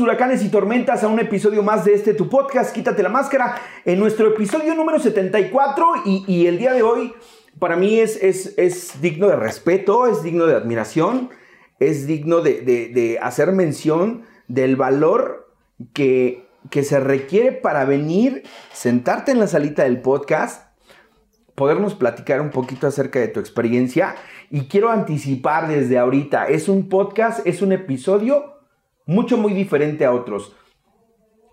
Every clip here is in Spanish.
Huracanes y tormentas a un episodio más de este tu podcast, Quítate la máscara, en nuestro episodio número 74 y, y el día de hoy para mí es, es, es, digno de respeto, es digno de admiración, es digno de, de, de hacer mención del valor que, que se requiere para venir, sentarte en la salita del podcast, podernos platicar un poquito acerca de tu experiencia. Y quiero anticipar desde ahorita, es un podcast, es un episodio mucho, muy diferente a otros.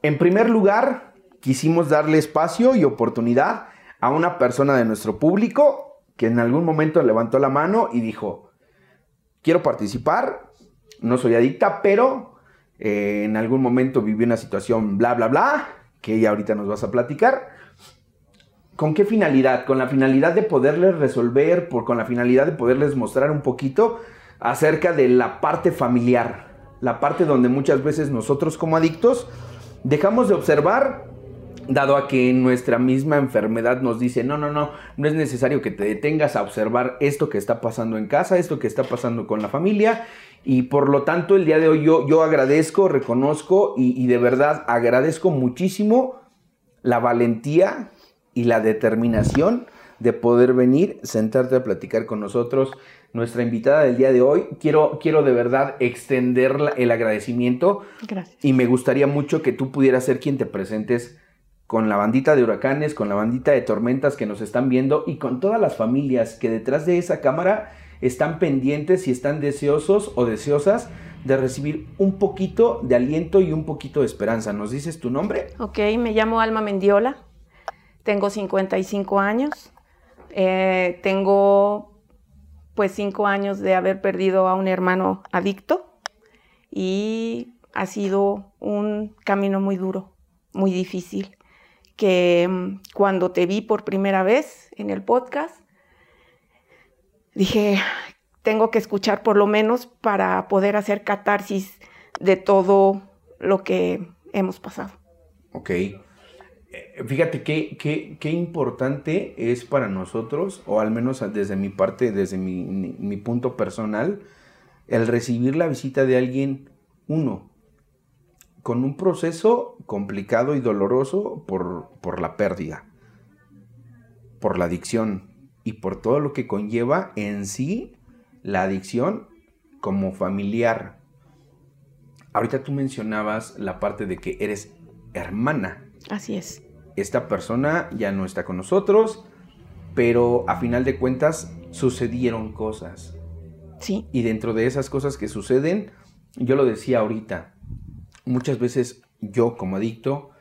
En primer lugar, quisimos darle espacio y oportunidad a una persona de nuestro público que en algún momento levantó la mano y dijo, quiero participar, no soy adicta, pero eh, en algún momento viví una situación bla, bla, bla, que ya ahorita nos vas a platicar. ¿Con qué finalidad? Con la finalidad de poderles resolver, por, con la finalidad de poderles mostrar un poquito acerca de la parte familiar, la parte donde muchas veces nosotros como adictos dejamos de observar, dado a que nuestra misma enfermedad nos dice, no, no, no, no es necesario que te detengas a observar esto que está pasando en casa, esto que está pasando con la familia. Y por lo tanto, el día de hoy yo, yo agradezco, reconozco y, y de verdad agradezco muchísimo la valentía y la determinación de poder venir, sentarte a platicar con nosotros nuestra invitada del día de hoy. Quiero, quiero de verdad extender el agradecimiento. Gracias. Y me gustaría mucho que tú pudieras ser quien te presentes con la bandita de huracanes, con la bandita de tormentas que nos están viendo y con todas las familias que detrás de esa cámara están pendientes y están deseosos o deseosas de recibir un poquito de aliento y un poquito de esperanza. ¿Nos dices tu nombre? Ok, me llamo Alma Mendiola, tengo 55 años, eh, tengo pues cinco años de haber perdido a un hermano adicto y ha sido un camino muy duro, muy difícil, que mm, cuando te vi por primera vez en el podcast, dije, tengo que escuchar por lo menos para poder hacer catarsis de todo lo que hemos pasado. Ok. Eh, fíjate qué, qué, qué, importante es para nosotros, o al menos desde mi parte, desde mi, mi, punto personal, el recibir la visita de alguien, uno, con un proceso complicado y doloroso por, por la pérdida, por la adicción y por todo lo que conlleva en sí la adicción como familiar. Ahorita tú mencionabas la parte de que eres hermana Así es. Esta persona ya no está con nosotros, pero a final de cuentas sucedieron cosas. Sí. Y dentro de esas cosas que suceden, yo lo decía ahorita, muchas veces yo como adicto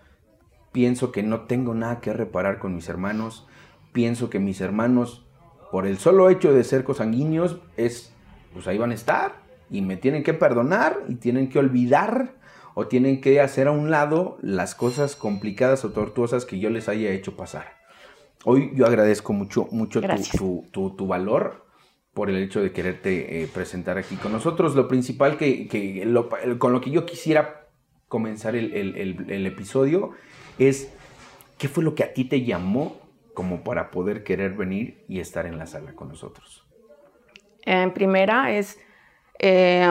pienso que no tengo nada que reparar con mis hermanos, pienso que mis hermanos, por el solo hecho de ser cosanguíneos, es, pues ahí van a estar y me tienen que perdonar y tienen que olvidar o tienen que hacer a un lado las cosas complicadas o tortuosas que yo les haya hecho pasar. Hoy yo agradezco mucho, mucho tu, tu, tu, valor por el hecho de quererte eh, presentar aquí con nosotros. Lo principal que, que lo, con lo que yo quisiera comenzar el, el, el, episodio es qué fue lo que a ti te llamó como para poder querer venir y estar en la sala con nosotros. En primera es eh,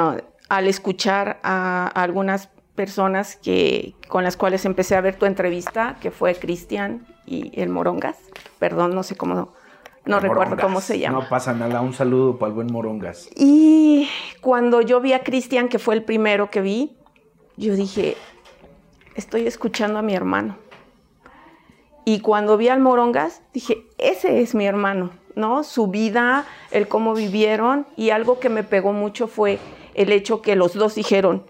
al escuchar a algunas personas que, con las cuales empecé a ver tu entrevista, que fue Cristian y el Morongas. Perdón, no sé cómo, no recuerdo cómo se llama. No pasa nada, un saludo para el buen Morongas. Y cuando yo vi a Cristian, que fue el primero que vi, yo dije, estoy escuchando a mi hermano. Y cuando vi al Morongas, dije, ese es mi hermano, ¿no? Su vida, el cómo vivieron, y algo que me pegó mucho fue el hecho que los dos dijeron,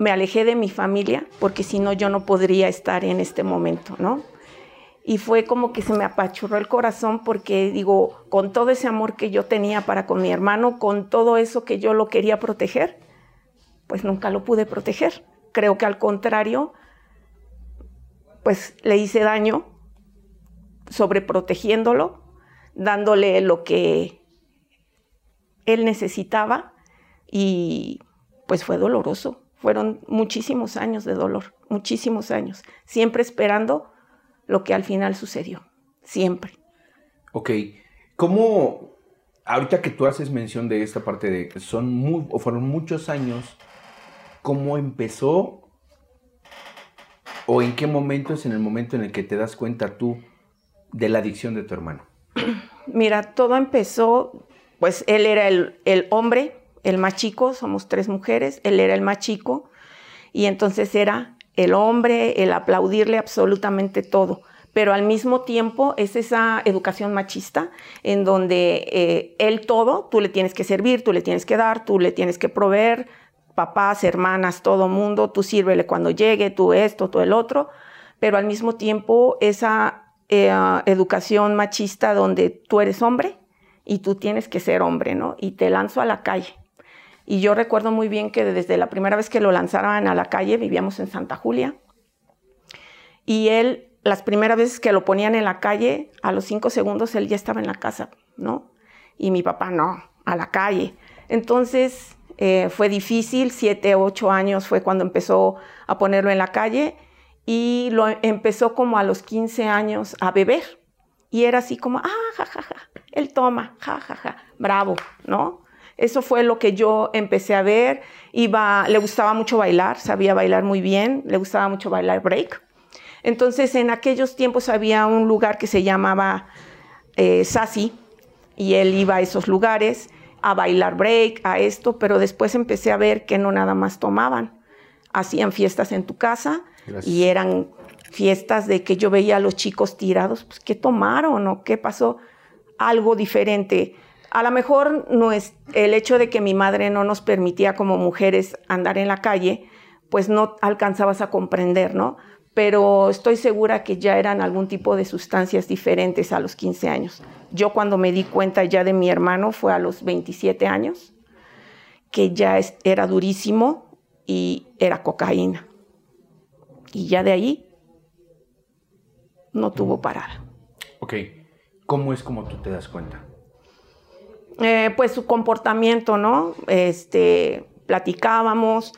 me alejé de mi familia porque si no yo no podría estar en este momento, ¿no? Y fue como que se me apachurró el corazón porque digo, con todo ese amor que yo tenía para con mi hermano, con todo eso que yo lo quería proteger, pues nunca lo pude proteger. Creo que al contrario, pues le hice daño sobreprotegiéndolo, dándole lo que él necesitaba y pues fue doloroso. Fueron muchísimos años de dolor, muchísimos años, siempre esperando lo que al final sucedió, siempre. Ok, ¿cómo, ahorita que tú haces mención de esta parte de que son muy, o fueron muchos años cómo empezó o en qué momento es en el momento en el que te das cuenta tú de la adicción de tu hermano. Mira, todo empezó, pues él era el, el hombre, el más chico, somos tres mujeres, él era el más chico, y entonces era el hombre, el aplaudirle absolutamente todo pero al mismo tiempo es esa educación machista en donde eh, él todo, tú le tienes que servir, tú le tienes que dar, tú le tienes que proveer, papás, hermanas, todo mundo, tú sírvele cuando llegue, tú esto, tú el otro, pero al mismo tiempo esa eh, educación machista donde tú eres hombre y tú tienes que ser hombre, ¿no? Y te lanzo a la calle. Y yo recuerdo muy bien que desde la primera vez que lo lanzaron a la calle, vivíamos en Santa Julia, y él las primeras veces que lo ponían en la calle, a los cinco segundos él ya estaba en la casa, ¿no? Y mi papá no, a la calle. Entonces eh, fue difícil, siete, ocho años fue cuando empezó a ponerlo en la calle y lo empezó como a los 15 años a beber. Y era así como, ah, jajaja, ja, ja. él toma, jajaja, ja, ja, bravo, ¿no? Eso fue lo que yo empecé a ver. Iba, le gustaba mucho bailar, sabía bailar muy bien, le gustaba mucho bailar break. Entonces, en aquellos tiempos había un lugar que se llamaba eh, Sasi y él iba a esos lugares a bailar break, a esto, pero después empecé a ver que no nada más tomaban, hacían fiestas en tu casa y eran fiestas de que yo veía a los chicos tirados, pues ¿qué tomaron o qué pasó? Algo diferente. A lo mejor no es el hecho de que mi madre no nos permitía como mujeres andar en la calle, pues no alcanzabas a comprender, ¿no? pero estoy segura que ya eran algún tipo de sustancias diferentes a los 15 años. Yo cuando me di cuenta ya de mi hermano fue a los 27 años, que ya era durísimo y era cocaína. Y ya de ahí no tuvo parada. Ok, ¿cómo es como tú te das cuenta? Eh, pues su comportamiento, ¿no? Este, platicábamos,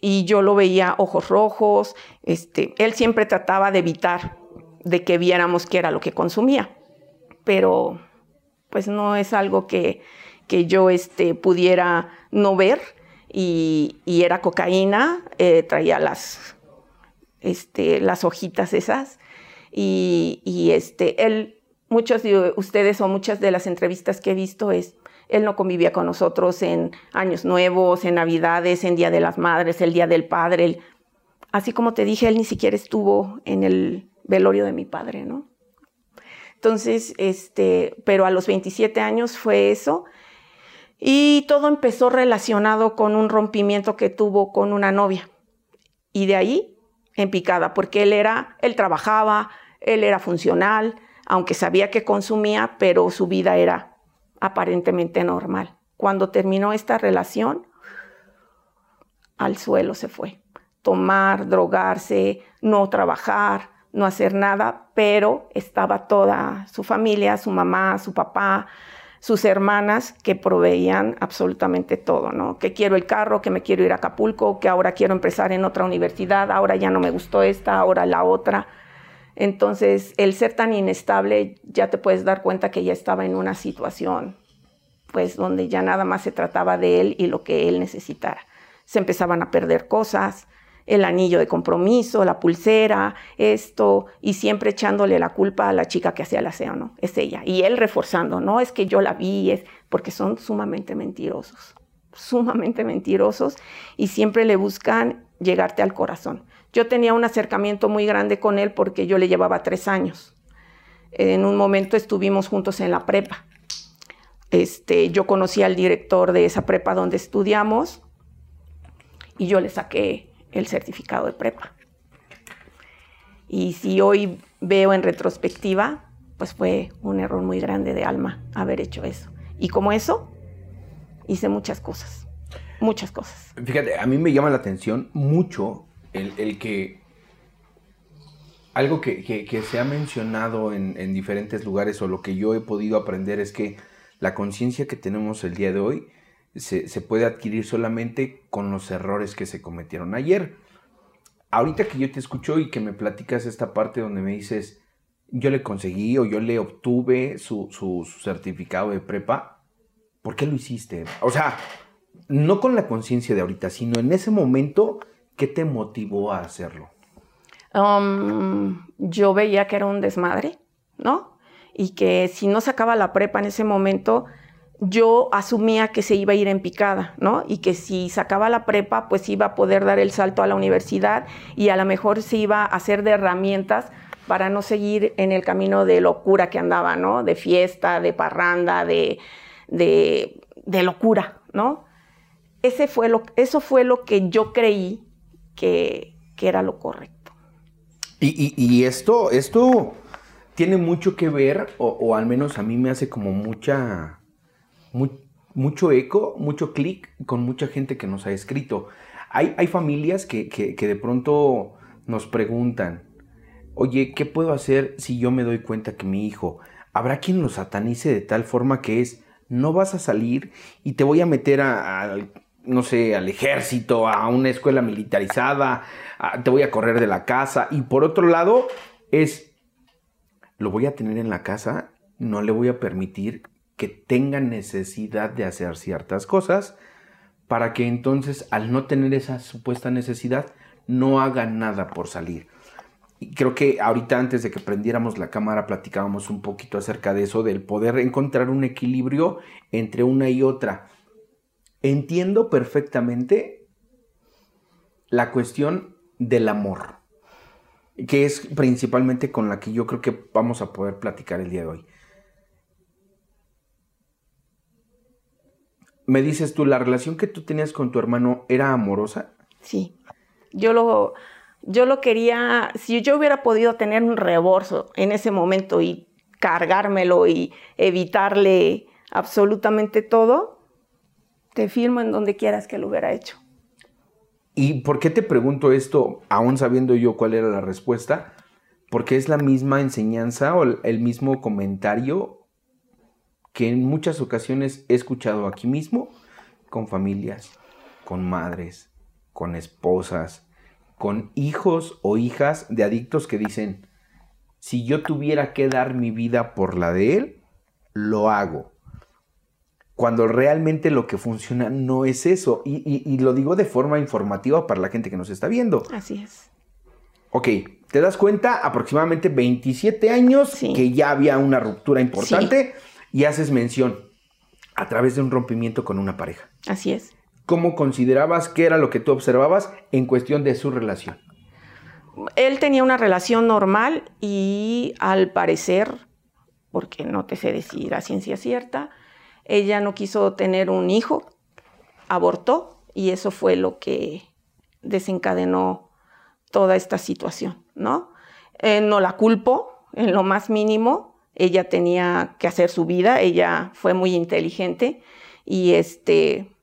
y yo lo veía ojos rojos, este, él siempre trataba de evitar de que viéramos qué era lo que consumía, pero pues no es algo que, que yo este, pudiera no ver y, era cocaína, eh, traía las, este, las hojitas esas y, y este, él, muchos de ustedes o muchas de las entrevistas que he visto es, él no convivía con nosotros en Años Nuevos, en Navidades, en Día de las Madres, el Día del Padre. así como te dije, él ni siquiera estuvo en el velorio de mi padre, ¿no? Entonces, este, pero a los 27 años fue eso. Y todo empezó relacionado con un rompimiento que tuvo con una novia. Y de ahí, en picada, porque él era, él trabajaba, él era funcional, aunque sabía que consumía, pero su vida era aparentemente normal. Cuando terminó esta relación, al suelo se fue. Tomar, drogarse, no trabajar, no hacer nada, pero estaba toda su familia, su mamá, su papá, sus hermanas que proveían absolutamente todo, ¿no? Que quiero el carro, que me quiero ir a Acapulco, que ahora quiero empezar en otra universidad, ahora ya no me gustó esta, ahora la otra. Entonces, el ser tan inestable, ya te puedes dar cuenta que ya estaba en una situación, pues, donde ya nada más se trataba de él y lo que él necesitara. Se empezaban a perder cosas, el anillo de compromiso, la pulsera, esto, y siempre echándole la culpa a la chica que hacía el aseo, ¿no? Es ella. Y él reforzando, no es que yo la vi, es porque son sumamente mentirosos, sumamente mentirosos, y siempre le buscan llegarte al corazón. Yo tenía un acercamiento muy grande con él porque yo le llevaba tres años. En un momento estuvimos juntos en la prepa. Este, yo conocí al director de esa prepa donde estudiamos y yo le saqué el certificado de prepa. Y si hoy veo en retrospectiva, pues fue un error muy grande de alma haber hecho eso. Y como eso, hice muchas cosas, muchas cosas. Fíjate, a mí me llama la atención mucho el, que algo que, se ha mencionado en, diferentes lugares o lo que yo he podido aprender es que la conciencia que tenemos el día de hoy se, se, puede adquirir solamente con los errores que se cometieron ayer. Ahorita que yo te escucho y que me platicas esta parte donde me dices, yo le conseguí o yo le obtuve su, su certificado de prepa, ¿por qué lo hiciste? O sea, no con la conciencia de ahorita, sino en ese momento, ¿qué te motivó a hacerlo? Um, yo veía que era un desmadre, ¿no? Y que si no sacaba la prepa en ese momento, yo asumía que se iba a ir en picada, ¿no? Y que si sacaba la prepa, pues iba a poder dar el salto a la universidad y a lo mejor se iba a hacer de herramientas para no seguir en el camino de locura que andaba, ¿no? De fiesta, de parranda, de, de, de locura, ¿no? Ese fue lo, eso fue lo que yo creí que, que era lo correcto. Y, esto, esto tiene mucho que ver, o, al menos a mí me hace como mucha mucho eco, mucho clic con mucha gente que nos ha escrito. Hay, hay familias que, que, de pronto nos preguntan, oye, ¿qué puedo hacer si yo me doy cuenta que mi hijo, habrá quien lo satanice de tal forma que es, no vas a salir y te voy a meter al, no sé, al ejército, a una escuela militarizada, te voy a correr de la casa. Y por otro lado, es, lo voy a tener en la casa, no le voy a permitir que tengan necesidad de hacer ciertas cosas para que entonces al no tener esa supuesta necesidad no hagan nada por salir. Y creo que ahorita antes de que prendiéramos la cámara platicábamos un poquito acerca de eso, del poder encontrar un equilibrio entre una y otra. Entiendo perfectamente la cuestión del amor, que es principalmente con la que yo creo que vamos a poder platicar el día de hoy. me dices tú, ¿la relación que tú tenías con tu hermano era amorosa? Sí. Yo lo, yo lo quería, si yo hubiera podido tener un reborso en ese momento y cargármelo y evitarle absolutamente todo, te firmo en donde quieras que lo hubiera hecho. ¿Y por qué te pregunto esto, aún sabiendo yo cuál era la respuesta? Porque es la misma enseñanza o el mismo comentario que en muchas ocasiones he escuchado aquí mismo con familias, con madres, con esposas, con hijos o hijas de adictos que dicen, si yo tuviera que dar mi vida por la de él, lo hago. Cuando realmente lo que funciona no es eso. Y, lo digo de forma informativa para la gente que nos está viendo. Así es. Ok, te das cuenta, aproximadamente 27 años, que ya había una ruptura importante y haces mención a través de un rompimiento con una pareja. Así es. ¿Cómo considerabas que era lo que tú observabas en cuestión de su relación? Él tenía una relación normal y al parecer, porque no te sé decir a ciencia cierta, ella no quiso tener un hijo, abortó y eso fue lo que desencadenó toda esta situación, ¿no? Eh, no la culpo en lo más mínimo, ella tenía que hacer su vida, ella fue muy inteligente y este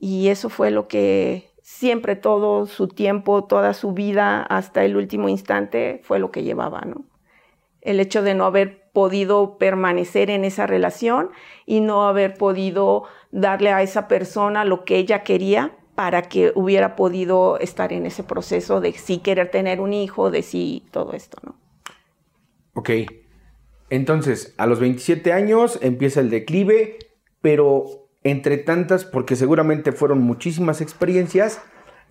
y eso fue lo que siempre todo su tiempo, toda su vida hasta el último instante fue lo que llevaba, ¿no? El hecho de no haber podido permanecer en esa relación y no haber podido darle a esa persona lo que ella quería para que hubiera podido estar en ese proceso de sí querer tener un hijo, de sí todo esto, ¿no? Ok. Entonces, a los 27 años empieza el declive, pero entre tantas, porque seguramente fueron muchísimas experiencias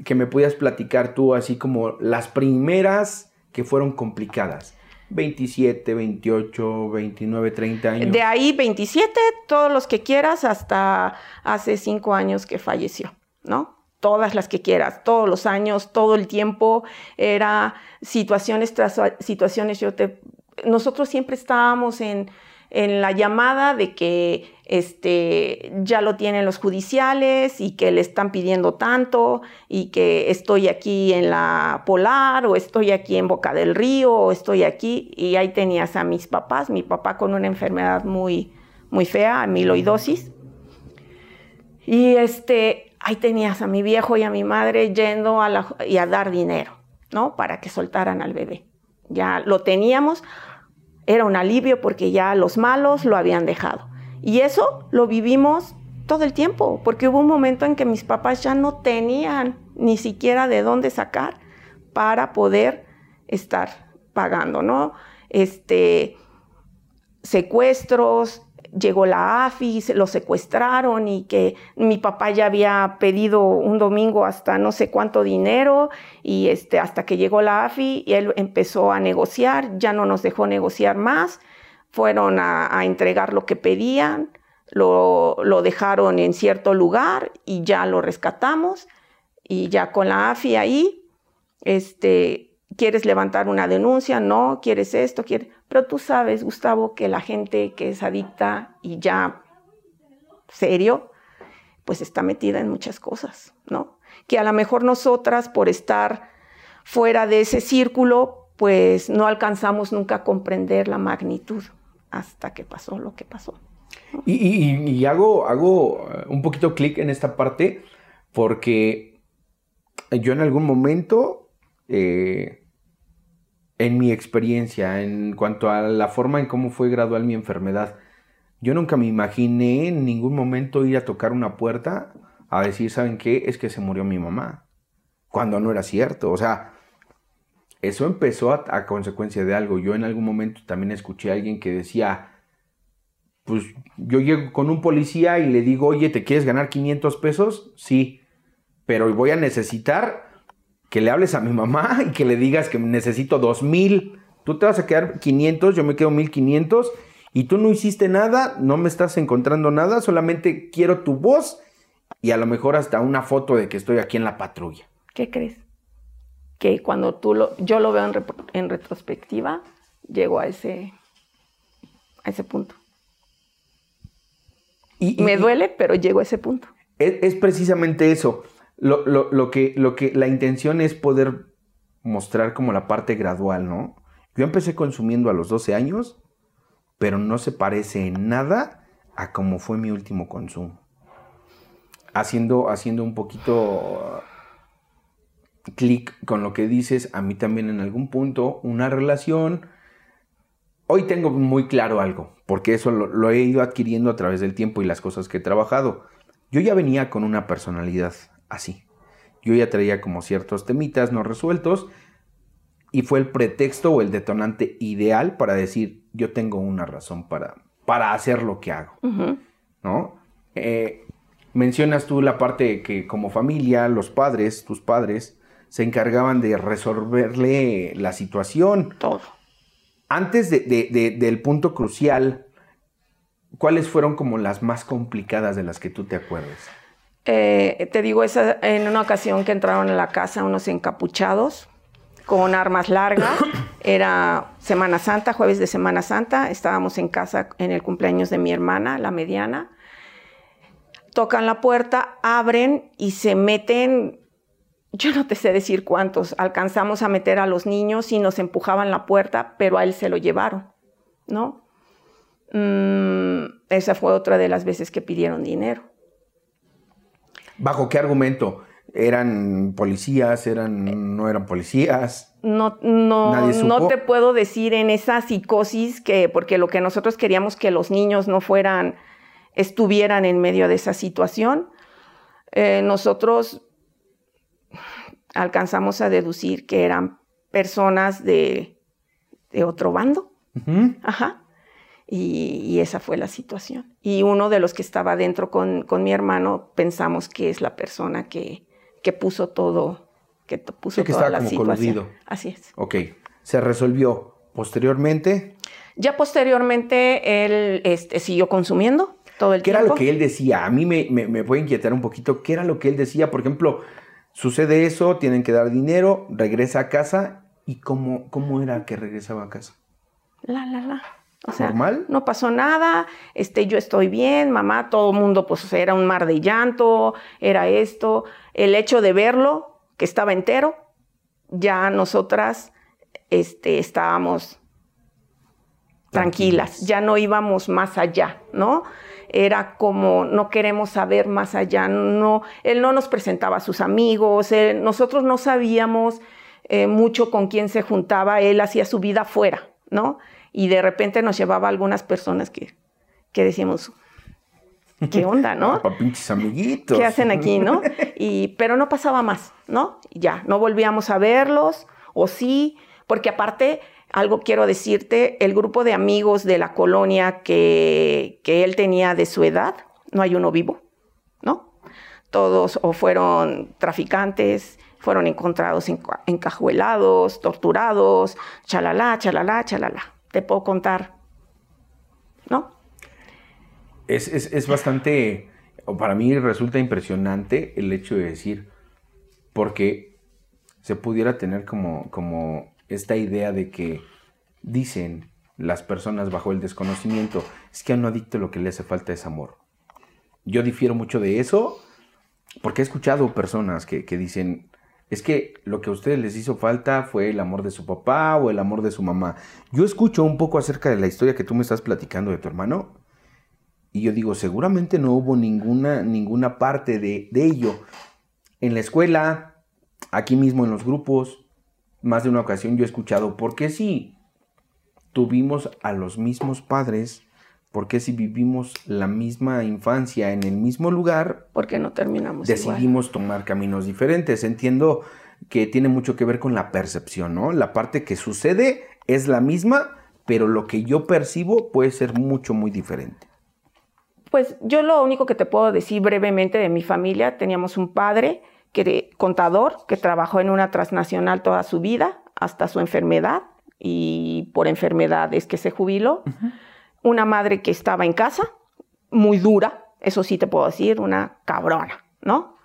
que me podías platicar tú, así como las primeras que fueron complicadas. 27, 28, 29, 30 años. De ahí 27, todos los que quieras, hasta hace 5 años que falleció, ¿no? Todas las que quieras, todos los años, todo el tiempo, era situaciones tras situaciones. Yo te nosotros siempre estábamos en, la llamada de que este, ya lo tienen los judiciales y que le están pidiendo tanto y que estoy aquí en la Polar o estoy aquí en Boca del Río o estoy aquí y ahí tenías a mis papás, mi papá con una enfermedad muy, muy fea, amiloidosis. Y este, ahí tenías a mi viejo y a mi madre yendo a y a dar dinero, ¿no? Para que soltaran al bebé. Ya lo teníamos, era un alivio porque ya los malos lo habían dejado. Y eso lo vivimos todo el tiempo, porque hubo un momento en que mis papás ya no tenían ni siquiera de dónde sacar para poder estar pagando, ¿no? Este, secuestros, llegó la AFI, lo secuestraron y que mi papá ya había pedido un domingo hasta no sé cuánto dinero y este, hasta que llegó la AFI y él empezó a negociar, ya no nos dejó negociar más, fueron a, entregar lo que pedían, lo, lo, dejaron en cierto lugar y ya lo rescatamos y ya con la AFI ahí, este, ¿quieres levantar una denuncia? No, ¿quieres esto? ¿Quieres? Pero tú sabes, Gustavo, que la gente que es adicta y ya serio, pues está metida en muchas cosas, ¿no? Que a lo mejor nosotras, por estar fuera de ese círculo, pues no alcanzamos nunca a comprender la magnitud hasta que pasó lo que pasó. Y, hago, hago eh, un poquito clic en esta parte porque yo en algún momento eh, en mi experiencia, en cuanto a la forma en cómo fue gradual mi enfermedad, yo nunca me imaginé en ningún momento ir a tocar una puerta a decir, ¿saben qué? Es que se murió mi mamá. Cuando no era cierto. O sea, eso empezó a, consecuencia de algo. Yo en algún momento también escuché a alguien que decía, pues yo llego con un policía y le digo, oye, ¿te quieres ganar 500 pesos? Sí, pero voy a necesitar que le hables a mi mamá y que le digas que necesito dos mil. Tú te vas a quedar 500, yo me quedo 1500 y tú no hiciste nada, no me estás encontrando nada, solamente quiero tu voz y a lo mejor hasta una foto de que estoy aquí en la patrulla. ¿Qué crees? Que cuando tú lo, yo lo veo en, retrospectiva, llego a ese, a ese punto. Y, me duele, pero llego a ese punto. es precisamente eso lo, que, lo que la intención es poder mostrar como la parte gradual, ¿no? Yo empecé consumiendo a los 12 años, pero no se parece en nada a cómo fue mi último consumo. Haciendo, haciendo un poquito uh, clic con lo que dices, a mí también en algún punto, una relación. Hoy tengo muy claro algo, porque eso lo he ido adquiriendo a través del tiempo y las cosas que he trabajado. Yo ya venía con una personalidad así. Yo ya traía como ciertos temitas no resueltos y fue el pretexto o el detonante ideal para decir, yo tengo una razón para, para hacer lo que hago, ¿no? Eh, mencionas tú la parte que como familia, los padres, tus padres, se encargaban de resolverle la situación. Todo. Antes del punto crucial, ¿cuáles fueron como las más complicadas de las que tú te acuerdas? Eh, te digo, esa, en una ocasión que entraron a la casa unos encapuchados con armas largas, era Semana Santa, jueves de Semana Santa, estábamos en casa en el cumpleaños de mi hermana, la mediana, tocan la puerta, abren y se meten, yo no te sé decir cuántos, alcanzamos a meter a los niños y nos empujaban la puerta, pero a él se lo llevaron, ¿no? Mm, esa fue otra de las veces que pidieron dinero. ¿Bajo qué argumento? ¿Eran policías? Eran, ¿No eran policías? No, no, no te puedo decir en esa psicosis que, porque lo que nosotros queríamos que los niños no fueran, estuvieran en medio de esa situación. Eh, nosotros alcanzamos a deducir que eran personas de, de otro bando. Ajá. Y, esa fue la situación. Y uno de los que estaba dentro con, mi hermano pensamos que es la persona que, que puso todo, que puso que toda la como situación. Así es. Ok. Se resolvió posteriormente. Ya posteriormente él este, siguió consumiendo todo el ¿Qué tiempo. era lo que él decía? A mí me, me, puede inquietar un poquito. ¿Qué era lo que él decía? Por ejemplo, sucede eso, tienen que dar dinero, regresa a casa. ¿Y cómo, cómo era que regresaba a casa? La, la, la. O sea, no pasó nada, este, yo estoy bien, mamá, todo el mundo, pues era un mar de llanto, era esto. El hecho de verlo, que estaba entero, ya nosotras este, estábamos tranquilas, ya no íbamos más allá, ¿no? Era como no queremos saber más allá, no, él no nos presentaba a sus amigos, nosotros no sabíamos eh, mucho con quién se juntaba, él hacía su vida fuera, ¿no? Y de repente nos llevaba a algunas personas que, que decíamos, ¿qué onda, no? pinches amiguitos. ¿Qué hacen aquí, no? Y, pero no pasaba más, ¿no? Ya, no volvíamos a verlos, o sí, porque aparte algo quiero decirte, el grupo de amigos de la colonia que, que él tenía de su edad, no hay uno vivo, ¿no? Todos o fueron traficantes, fueron encontrados encajuelados, torturados, chalala, chalala, chalala. Te puedo contar, ¿no? Es, es, es bastante, para mí resulta impresionante el hecho de decir, porque se pudiera tener como, como esta idea de que dicen las personas bajo el desconocimiento, es que a un adicto lo que le hace falta es amor. Yo difiero mucho de eso porque he escuchado personas que, dicen, es que lo que a ustedes les hizo falta fue el amor de su papá o el amor de su mamá. Yo escucho un poco acerca de la historia que tú me estás platicando de tu hermano y yo digo, seguramente no hubo ninguna, ninguna parte de, de ello. En la escuela, aquí mismo en los grupos, más de una ocasión yo he escuchado, ¿por qué si tuvimos a los mismos padres? ¿Por qué si vivimos la misma infancia en el mismo lugar? ¿Por qué no terminamos Decidimos tomar caminos diferentes. Entiendo que tiene mucho que ver con la percepción, ¿no? La parte que sucede es la misma, pero lo que yo percibo puede ser mucho, muy diferente. Pues yo lo único que te puedo decir brevemente de mi familia, teníamos un padre que, contador que trabajó en una transnacional toda su vida hasta su enfermedad y por enfermedad es que se jubiló. Una madre que estaba en casa, muy dura, eso sí te puedo decir, una cabrona, ¿no?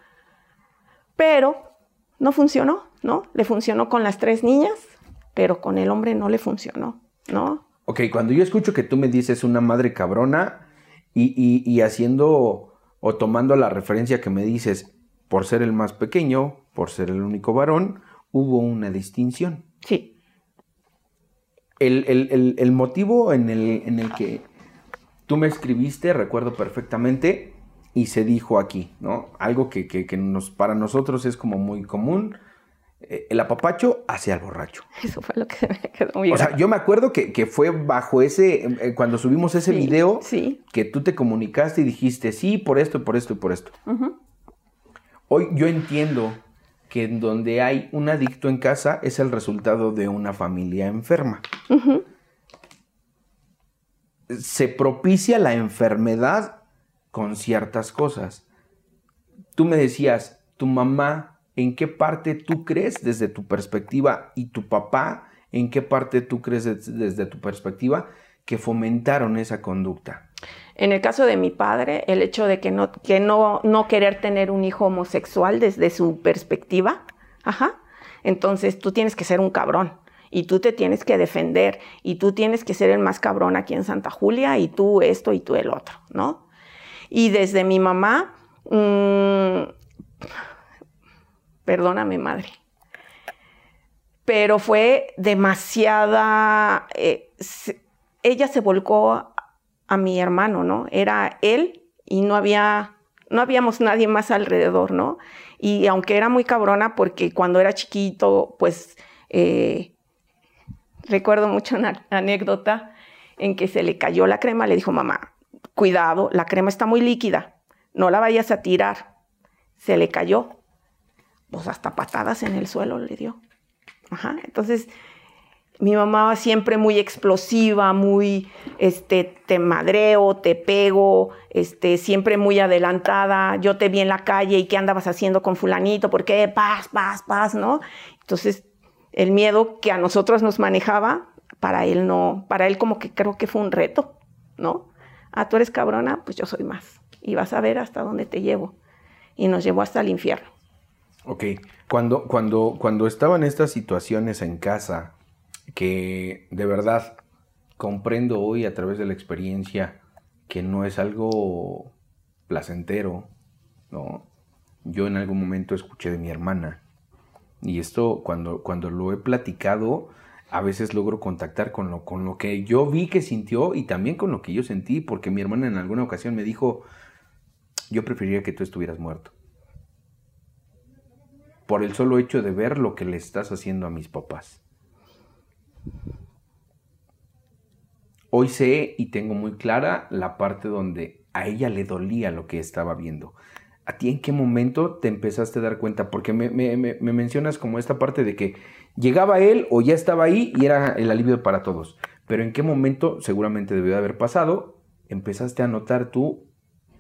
Pero no funcionó, ¿no? Le funcionó con las tres niñas, pero con el hombre no le funcionó, ¿no? Ok, cuando yo escucho que tú me dices una madre cabrona y, y haciendo o tomando la referencia que me dices, por ser el más pequeño, por ser el único varón, hubo una distinción. Sí. El, motivo en el, en el, que tú me escribiste, recuerdo perfectamente, y se dijo aquí, ¿no? Algo que, nos, para nosotros es como muy común. Eh, el apapacho hacia el borracho. Eso fue lo que me quedó muy O sea, yo me acuerdo que, fue bajo ese, eh, cuando subimos ese video, sí. que tú te comunicaste y dijiste, sí, por esto, por esto y por esto. Hoy yo entiendo que en donde hay un adicto en casa es el resultado de una familia enferma. Se propicia la enfermedad con ciertas cosas. Tú me decías, tu mamá, ¿en qué parte tú crees desde tu perspectiva? Y tu papá, ¿en qué parte tú crees desde tu perspectiva que fomentaron esa conducta? En el caso de mi padre, el hecho de que no, que no, no querer tener un hijo homosexual desde su perspectiva, ajá, entonces tú tienes que ser un cabrón y tú te tienes que defender y tú tienes que ser el más cabrón aquí en Santa Julia y tú esto y tú el otro, ¿no? Y desde mi mamá, mmm, perdóname madre, pero fue demasiada, eh, ella se volcó a mi hermano, ¿no? Era él y no había, no habíamos nadie más alrededor, ¿no? Y aunque era muy cabrona, porque cuando era chiquito, pues eh, recuerdo mucho una anécdota en que se le cayó la crema, le dijo mamá, cuidado, la crema está muy líquida, no la vayas a tirar. Se le cayó, pues hasta patadas en el suelo le dio. Ajá, entonces mi mamá siempre muy explosiva, muy, este, te madreo, te pego, este, siempre muy adelantada. Yo te vi en la calle y qué andabas haciendo con fulanito, ¿por qué? Paz, paz, paz, ¿no? Entonces, el miedo que a nosotros nos manejaba, para él no, para él como que creo que fue un reto, ¿no? Ah, tú eres cabrona, pues yo soy más. Y vas a ver hasta dónde te llevo. Y nos llevó hasta el infierno. Ok, cuando, cuando, cuando estaban estas situaciones en casa, que de verdad comprendo hoy a través de la experiencia que no es algo placentero, ¿no? Yo en algún momento escuché de mi hermana y esto cuando, cuando lo he platicado a veces logro contactar con lo, con lo que yo vi que sintió y también con lo que yo sentí porque mi hermana en alguna ocasión me dijo yo preferiría que tú estuvieras muerto por el solo hecho de ver lo que le estás haciendo a mis papás. Hoy sé y tengo muy clara la parte donde a ella le dolía lo que estaba viendo. ¿A ti en qué momento te empezaste a dar cuenta? Porque me, mencionas como esta parte de que llegaba él o ya estaba ahí y era el alivio para todos. Pero en qué momento, seguramente debió de haber pasado, empezaste a notar tú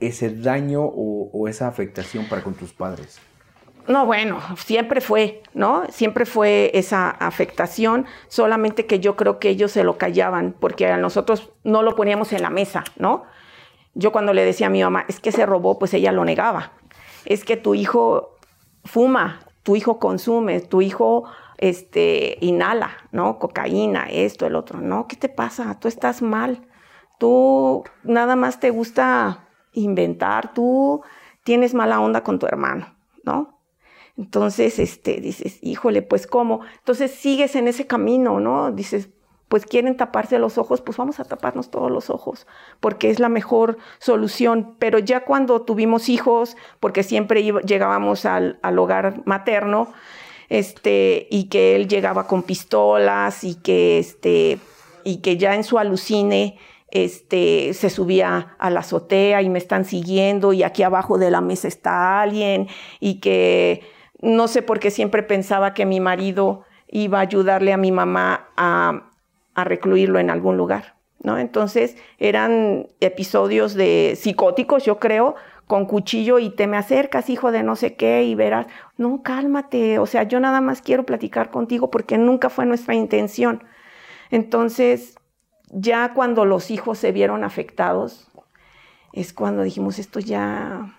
ese daño o, o esa afectación para con tus padres. No, bueno, siempre fue, ¿no? Siempre fue esa afectación, solamente que yo creo que ellos se lo callaban, porque a nosotros no lo poníamos en la mesa, ¿no? Yo cuando le decía a mi mamá, es que se robó, pues ella lo negaba. Es que tu hijo fuma, tu hijo consume, tu hijo este, inhala, ¿no? Cocaína, esto, el otro. No, ¿qué te pasa? Tú estás mal. Tú nada más te gusta inventar, tú tienes mala onda con tu hermano, ¿no? Entonces, este, dices, híjole, pues cómo. Entonces sigues en ese camino, ¿no? Dices, pues quieren taparse los ojos, pues vamos a taparnos todos los ojos, porque es la mejor solución. Pero ya cuando tuvimos hijos, porque siempre llegábamos al, hogar materno, este, y que él llegaba con pistolas y que, este, y que ya en su alucine este, se subía a la azotea y me están siguiendo y aquí abajo de la mesa está alguien y que no sé por qué siempre pensaba que mi marido iba a ayudarle a mi mamá a, recluirlo en algún lugar, ¿no? Entonces eran episodios de psicóticos, yo creo, con cuchillo y te me acercas, hijo de no sé qué, y verás, no, cálmate, o sea, yo nada más quiero platicar contigo porque nunca fue nuestra intención. Entonces, ya cuando los hijos se vieron afectados, es cuando dijimos, esto ya,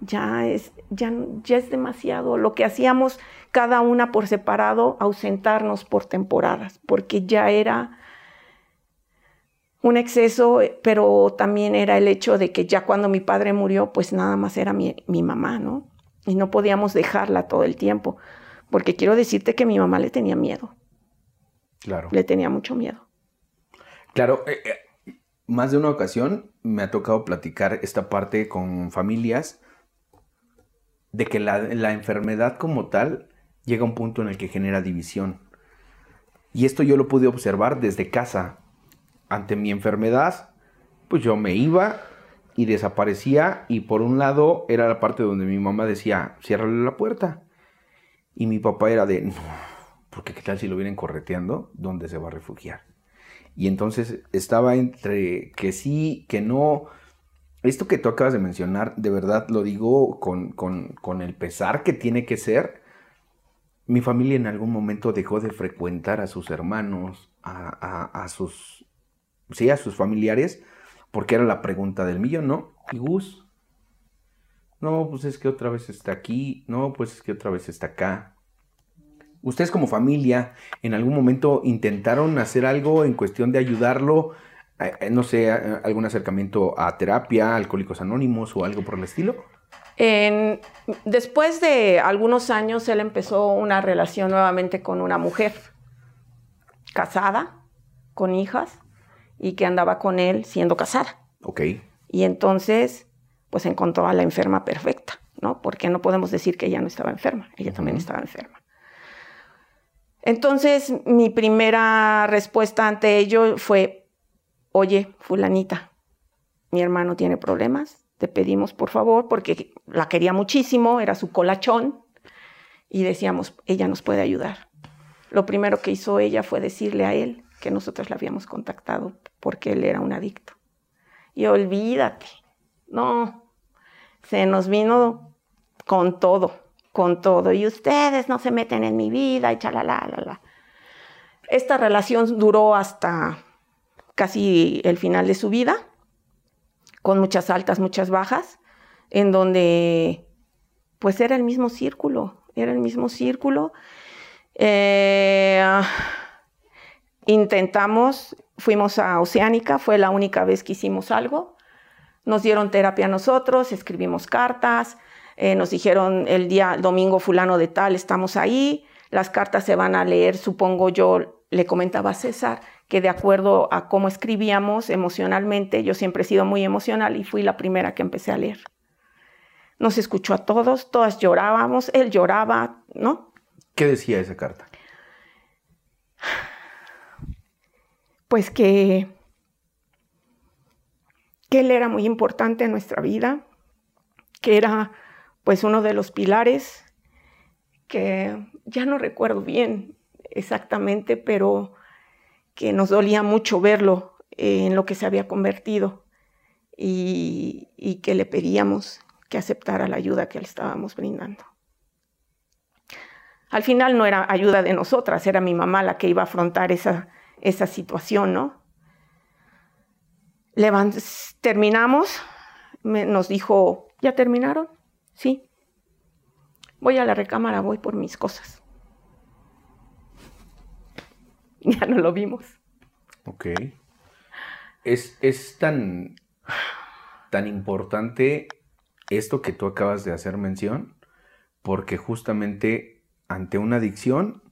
ya es, ya, ya es demasiado. Lo que hacíamos cada una por separado, ausentarnos por temporadas, porque ya era un exceso, pero también era el hecho de que ya cuando mi padre murió, pues nada más era mi, mi mamá, ¿no? Y no podíamos dejarla todo el tiempo, porque quiero decirte que mi mamá le tenía miedo. Claro. Le tenía mucho miedo. Claro, eh, eh, más de una ocasión me ha tocado platicar esta parte con familias de que la, enfermedad como tal llega a un punto en el que genera división. Y esto yo lo pude observar desde casa. Ante mi enfermedad, pues yo me iba y desaparecía y por un lado era la parte donde mi mamá decía, ciérrale la puerta. Y mi papá era de, no, porque qué tal si lo vienen correteando, ¿dónde se va a refugiar? Y entonces estaba entre que sí, que no, esto que tú acabas de mencionar, de verdad lo digo con, el pesar que tiene que ser. Mi familia en algún momento dejó de frecuentar a sus hermanos, a, sus, sí, a sus familiares, porque era la pregunta del millón, ¿no? ¿Y Gus? No, pues es que otra vez está aquí, no, pues es que otra vez está acá. ¿Ustedes como familia en algún momento intentaron hacer algo en cuestión de ayudarlo no sé, algún acercamiento a terapia, alcohólicos anónimos o algo por el estilo? después de algunos años, él empezó una relación nuevamente con una mujer casada, con hijas, y que andaba con él siendo casada. Ok. Y entonces, pues encontró a la enferma perfecta, ¿no? Porque no podemos decir que ella no estaba enferma, ella también estaba enferma. Entonces, mi primera respuesta ante ello fue, oye, fulanita, mi hermano tiene problemas, te pedimos por favor, porque la quería muchísimo, era su colachón, y decíamos, ella nos puede ayudar. Lo primero que hizo ella fue decirle a él que nosotros la habíamos contactado porque él era un adicto. Y olvídate, no, se nos vino con todo, con todo. Y ustedes no se meten en mi vida y chalala, la, la. Esta relación duró hasta casi el final de su vida, con muchas altas, muchas bajas, en donde pues era el mismo círculo, era el mismo círculo. Eh, intentamos, fuimos a Oceánica, fue la única vez que hicimos algo. Nos dieron terapia nosotros, escribimos cartas, eh, nos dijeron el día domingo fulano de tal, estamos ahí, las cartas se van a leer, supongo yo, le comentaba a César, que de acuerdo a cómo escribíamos emocionalmente, yo siempre he sido muy emocional y fui la primera que empecé a leer. Nos escuchó a todos, todas llorábamos, él lloraba, ¿no? ¿Qué decía esa carta? Pues que, que él era muy importante en nuestra vida, que era pues uno de los pilares, que ya no recuerdo bien, exactamente, pero que nos dolía mucho verlo en lo que se había convertido y, que le pedíamos que aceptara la ayuda que le estábamos brindando. Al final no era ayuda de nosotras, era mi mamá la que iba a afrontar esa, esa situación, ¿no? terminamos, nos dijo, ¿ya terminaron? Sí. Voy a la recámara, voy por mis cosas. Ya no lo vimos. Ok. Es, es tan, tan importante esto que tú acabas de hacer mención, porque justamente ante una adicción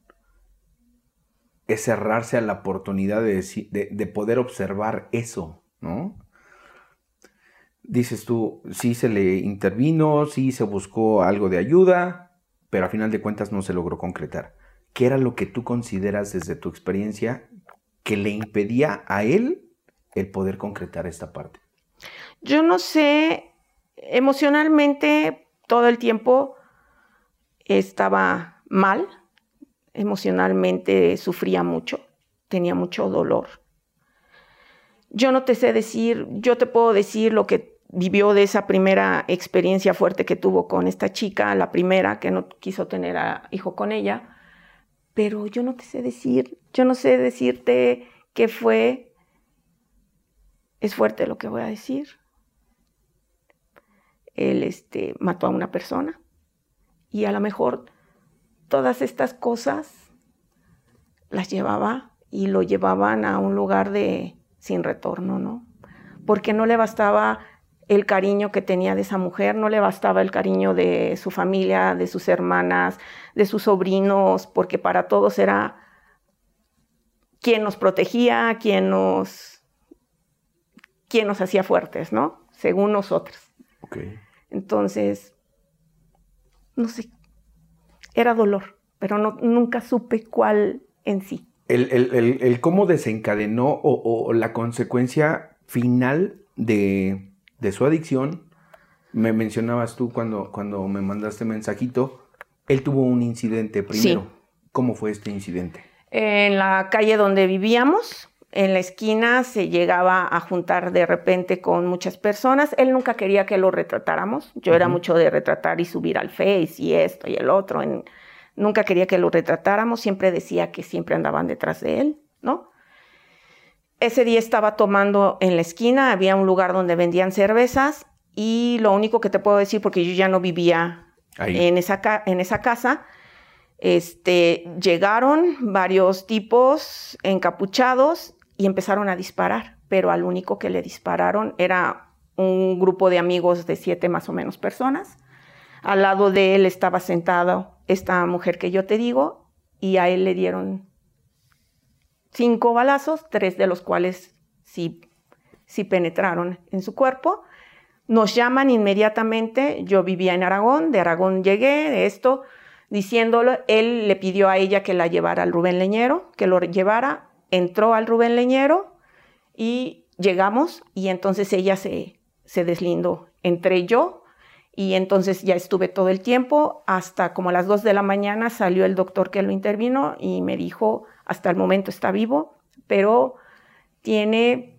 es cerrarse a la oportunidad de, poder observar eso, ¿no? Dices tú, sí se le intervino, sí se buscó algo de ayuda, pero a final de cuentas no se logró concretar. ¿Qué era lo que tú consideras desde tu experiencia que le impedía a él el poder concretar esta parte? Yo no sé, emocionalmente todo el tiempo estaba mal, emocionalmente sufría mucho, tenía mucho dolor. Yo no te sé decir, yo te puedo decir lo que vivió de esa primera experiencia fuerte que tuvo con esta chica, la primera que no quiso tener a hijo con ella, pero yo no te sé decir, yo no sé decirte qué fue. Es fuerte lo que voy a decir. Él este, mató a una persona y a lo mejor todas estas cosas las llevaba y lo llevaban a un lugar de sin retorno, ¿no? Porque no le bastaba el cariño que tenía de esa mujer, no le bastaba el cariño de su familia, de sus hermanas, de sus sobrinos, porque para todos era quien nos protegía, quien nos, quien nos hacía fuertes, ¿no? Según nosotros. Entonces, no sé, era dolor, pero no, nunca supe cuál en sí. El, cómo desencadenó o, la consecuencia final de, su adicción, me mencionabas tú cuando, cuando me mandaste mensajito, él tuvo un incidente primero. ¿Cómo fue este incidente? En la calle donde vivíamos, en la esquina se llegaba a juntar de repente con muchas personas. Él nunca quería que lo retratáramos. Yo era mucho de retratar y subir al Face y esto y el otro. nunca quería que lo retratáramos. Siempre decía que siempre andaban detrás de él, ¿no? Ese día estaba tomando en la esquina, había un lugar donde vendían cervezas y lo único que te puedo decir, porque yo ya no vivía en esa, en esa casa, este, llegaron varios tipos encapuchados y empezaron a disparar, pero al único que le dispararon era un grupo de amigos de siete más o menos personas. Al lado de él estaba sentada esta mujer que yo te digo y a él le dieron cinco balazos, tres de los cuales sí, sí penetraron en su cuerpo. Nos llaman inmediatamente, yo vivía en Aragón, de Aragón llegué, de esto, diciéndolo, él le pidió a ella que la llevara al Rubén Leñero, que lo llevara, entró al Rubén Leñero y llegamos y entonces ella se, se deslindó. Entré yo y entonces ya estuve todo el tiempo hasta como a las 2 de la mañana salió el doctor que lo intervino y me dijo, hasta el momento está vivo, pero tiene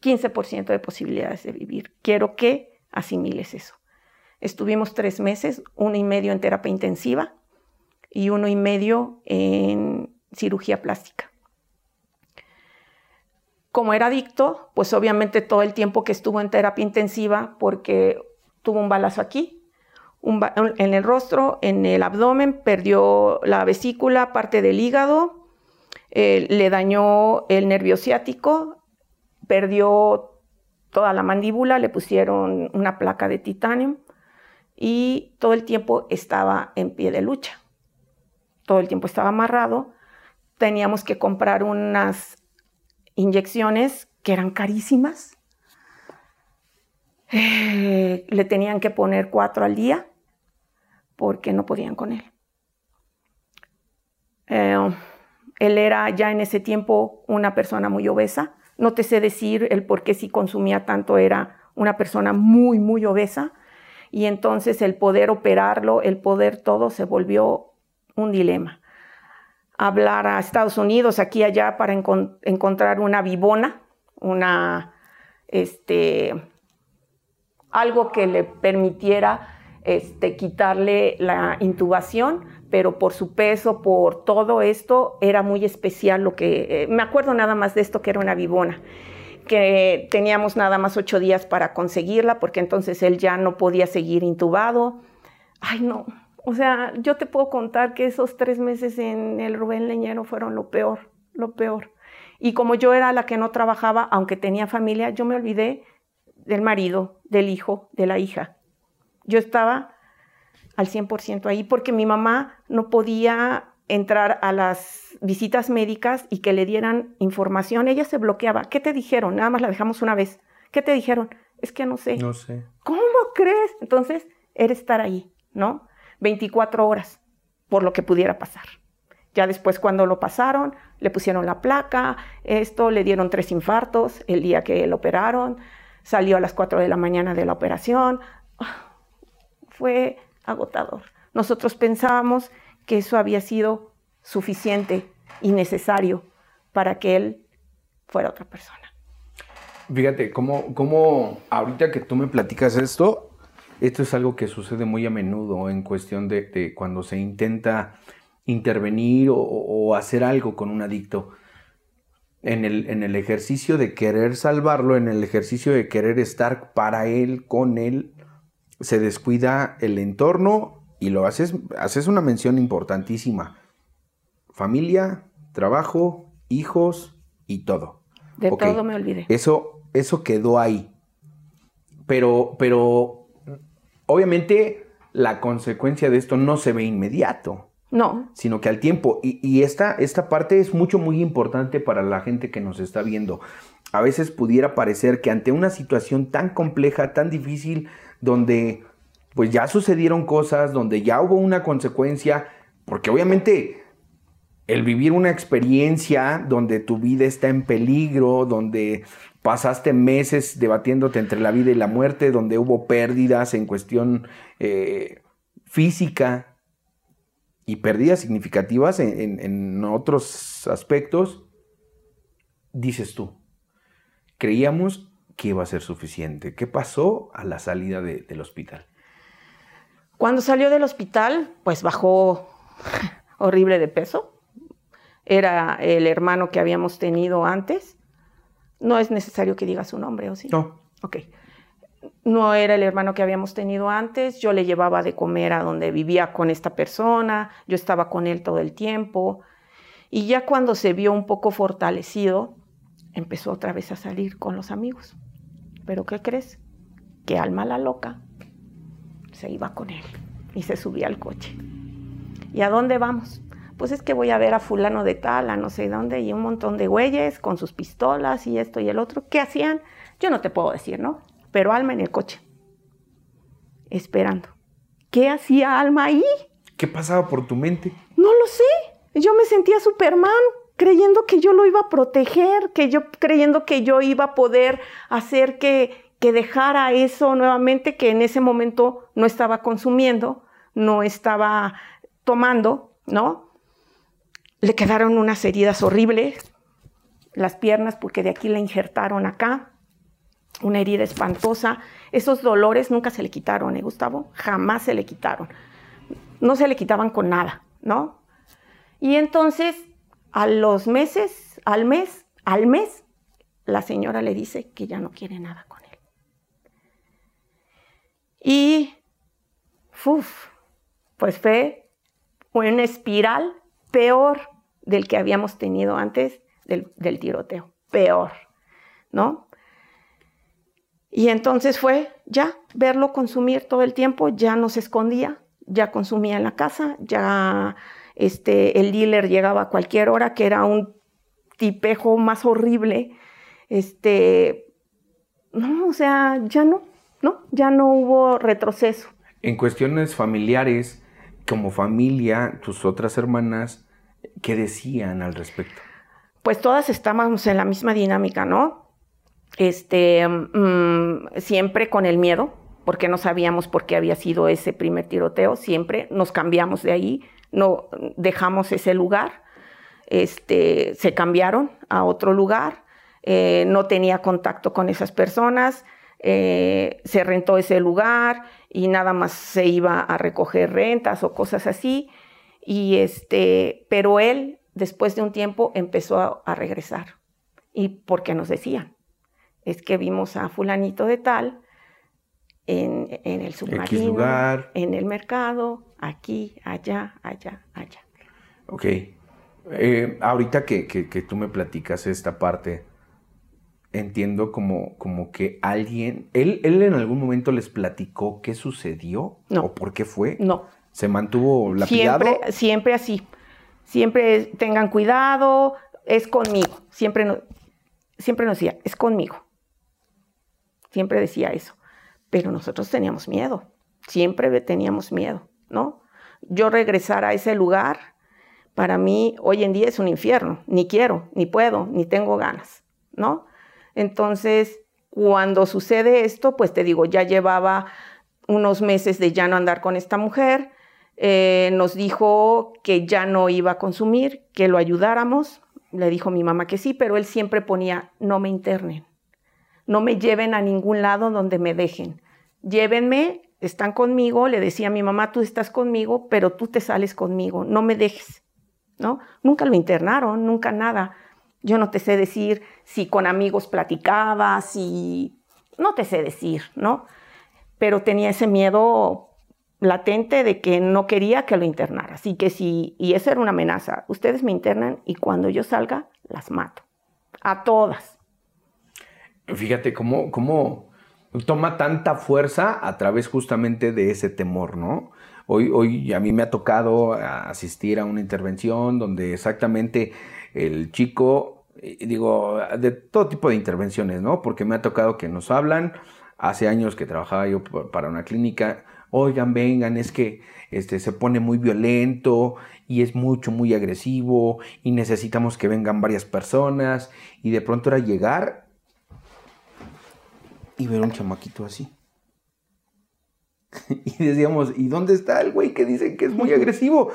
15% de posibilidades de vivir. Quiero que asimiles eso. Estuvimos tres meses, uno y medio en terapia intensiva y uno y medio en cirugía plástica. Como era adicto, pues obviamente todo el tiempo que estuvo en terapia intensiva, porque tuvo un balazo aquí, en el rostro, en el abdomen, perdió la vesícula, parte del hígado, eh, le dañó el nervio ciático, perdió toda la mandíbula, le pusieron una placa de titanio y todo el tiempo estaba en pie de lucha. Todo el tiempo estaba amarrado teníamos que comprar unas inyecciones que eran carísimas. Eh, le tenían que poner cuatro al día porque no podían con él. Eh, él era ya en ese tiempo una persona muy obesa. No te sé decir el por qué si consumía tanto era una persona muy, muy obesa. Y entonces el poder operarlo, el poder todo se volvió un dilema hablar a Estados Unidos, aquí y allá, para encontrar una vivona, una, este, algo que le permitiera este, quitarle la intubación, pero por su peso, por todo esto, era muy especial lo que, eh, me acuerdo nada más de esto que era una vivona que teníamos nada más ocho días para conseguirla, porque entonces él ya no podía seguir intubado. Ay, no. O sea, yo te puedo contar que esos tres meses en el Rubén Leñero fueron lo peor, lo peor. Y como yo era la que no trabajaba, aunque tenía familia, yo me olvidé del marido, del hijo, de la hija. Yo estaba al 100% ahí porque mi mamá no podía entrar a las visitas médicas y que le dieran información, ella se bloqueaba. ¿Qué te dijeron? Nada más la dejamos una vez. ¿Qué te dijeron? Es que no sé. No sé. ¿Cómo crees? Entonces, era estar ahí, ¿no? 24 horas por lo que pudiera pasar. Ya después cuando lo pasaron, le pusieron la placa, esto, le dieron tres infartos el día que lo operaron, salió a las 4 de la mañana de la operación. Fue agotador. Nosotros pensábamos que eso había sido suficiente y necesario para que él fuera otra persona. Fíjate, cómo ahorita que tú me platicas esto, esto es algo que sucede muy a menudo en cuestión de, cuando se intenta intervenir o, hacer algo con un adicto. En el, en el ejercicio de querer salvarlo, en el ejercicio de querer estar para él, con él, se descuida el entorno y lo haces, haces una mención importantísima. Familia, trabajo, hijos y todo. De todo me olvidé. Eso, eso quedó ahí. Pero, pero, obviamente, la consecuencia de esto no se ve inmediato. No. Sino que al tiempo. Y, y esta, esta parte es mucho, muy importante para la gente que nos está viendo. A veces pudiera parecer que ante una situación tan compleja, tan difícil, donde pues ya sucedieron cosas donde ya hubo una consecuencia, porque obviamente el vivir una experiencia donde tu vida está en peligro, donde pasaste meses debatiéndote entre la vida y la muerte, donde hubo pérdidas en cuestión eh, física y pérdidas significativas en, otros aspectos, dices tú, creíamos que iba a ser suficiente. ¿Qué pasó a la salida del hospital? Cuando salió del hospital, pues bajó horrible de peso. Era el hermano que habíamos tenido antes. No es necesario que diga su nombre, ¿o sí? No. Ok. No era el hermano que habíamos tenido antes. Yo le llevaba de comer a donde vivía con esta persona. Yo estaba con él todo el tiempo. Y ya cuando se vio un poco fortalecido, empezó otra vez a salir con los amigos. ¿Pero qué crees? Que alma la loca se iba con él y se subía al coche. ¿Y a dónde vamos? Pues es que voy a ver a fulano de tal, a no sé dónde, y un montón de güeyes con sus pistolas y esto y el otro. ¿Qué hacían? Yo no te puedo decir, ¿no? Pero Alma en el coche, esperando. ¿Qué hacía Alma ahí? ¿Qué pasaba por tu mente? No lo sé. Yo me sentía Superman, creyendo que yo lo iba a proteger, que yo creyendo que yo iba a poder hacer que, que dejara eso nuevamente que en ese momento no estaba consumiendo, no estaba tomando, ¿no? Le quedaron unas heridas horribles, las piernas, porque de aquí le injertaron acá, una herida espantosa. Esos dolores nunca se le quitaron, ¿eh, Gustavo? Jamás se le quitaron. No se le quitaban con nada, ¿no? Y entonces, a los meses, al mes, al mes, la señora le dice que ya no quiere nada con y, uf, pues fue una espiral peor del que habíamos tenido antes del, del tiroteo, peor, ¿no? Y entonces fue ya verlo consumir todo el tiempo, ya no se escondía, ya consumía en la casa, ya este, el dealer llegaba a cualquier hora, que era un tipejo más horrible. Este, no, o sea, ya no, ¿no? Ya no hubo retroceso. En cuestiones familiares, como familia, tus otras hermanas, ¿qué decían al respecto? Pues todas estábamos en la misma dinámica, ¿no? Este, mm, siempre con el miedo, porque no sabíamos por qué había sido ese primer tiroteo, siempre nos cambiamos de ahí, no dejamos ese lugar, este, se cambiaron a otro lugar, eh, no tenía contacto con esas personas, eh, se rentó ese lugar y nada más se iba a recoger rentas o cosas así. Y este, pero él, después de un tiempo, empezó a, regresar. ¿Y por qué nos decían? Es que vimos a fulanito de tal en, el submarino, en el mercado, aquí, allá, allá, allá. Ok. Eh, ahorita que, que, tú me platicas esta parte, entiendo como, como que alguien, él, él en algún momento les platicó qué sucedió no. o por qué fue. No. ¿Se mantuvo la Siempre, siempre así. Siempre tengan cuidado, es conmigo. Siempre, no, siempre nos decía, es conmigo. Siempre decía eso. Pero nosotros teníamos miedo. Siempre teníamos miedo, ¿no? Yo regresar a ese lugar, para mí hoy en día es un infierno. Ni quiero, ni puedo, ni tengo ganas, ¿no? Entonces, cuando sucede esto, pues te digo, ya llevaba unos meses de ya no andar con esta mujer, eh, nos dijo que ya no iba a consumir, que lo ayudáramos, le dijo mi mamá que sí, pero él siempre ponía, no me internen, no me lleven a ningún lado donde me dejen, llévenme, están conmigo, le decía a mi mamá, tú estás conmigo, pero tú te sales conmigo, no me dejes, ¿no? Nunca lo internaron, nunca nada. Yo no te sé decir si con amigos platicaba, si... No te sé decir, ¿no? Pero tenía ese miedo latente de que no quería que lo internara. Así que si, y esa era una amenaza, ustedes me internan y cuando yo salga, las mato. A todas. Fíjate cómo, cómo toma tanta fuerza a través justamente de ese temor, ¿no? Hoy, hoy a mí me ha tocado asistir a una intervención donde exactamente el chico, digo, de todo tipo de intervenciones, ¿no? Porque me ha tocado que nos hablan, hace años que trabajaba yo para una clínica, oigan, vengan, es que este, se pone muy violento y es mucho, muy agresivo y necesitamos que vengan varias personas y de pronto era llegar y ver un chamaquito así. y decíamos, ¿y dónde está el güey que dicen que es muy agresivo?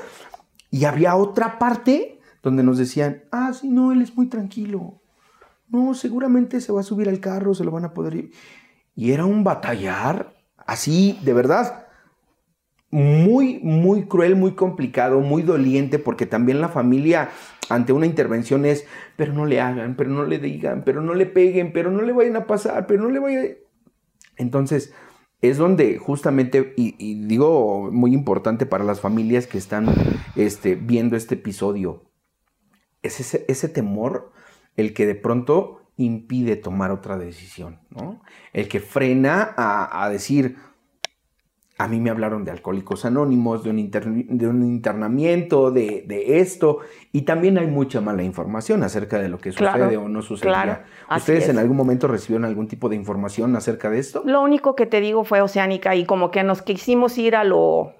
Y había otra parte donde nos decían, ah, sí, no, él es muy tranquilo. No, seguramente se va a subir al carro, se lo van a poder ir. Y era un batallar así, de verdad, muy, muy cruel, muy complicado, muy doliente, porque también la familia ante una intervención es, pero no le hagan, pero no le digan, pero no le peguen, pero no le vayan a pasar, pero no le vayan... Entonces, es donde justamente, y, digo muy importante para las familias que están este, viendo este episodio, es ese, temor el que de pronto impide tomar otra decisión, ¿no? El que frena a, decir, a mí me hablaron de alcohólicos anónimos, de un, de un internamiento, de, esto, y también hay mucha mala información acerca de lo que sucede o no sucede. ¿Ustedes en algún momento recibieron algún tipo de información acerca de esto? Lo único que te digo fue Oceánica y como que nos quisimos ir a lo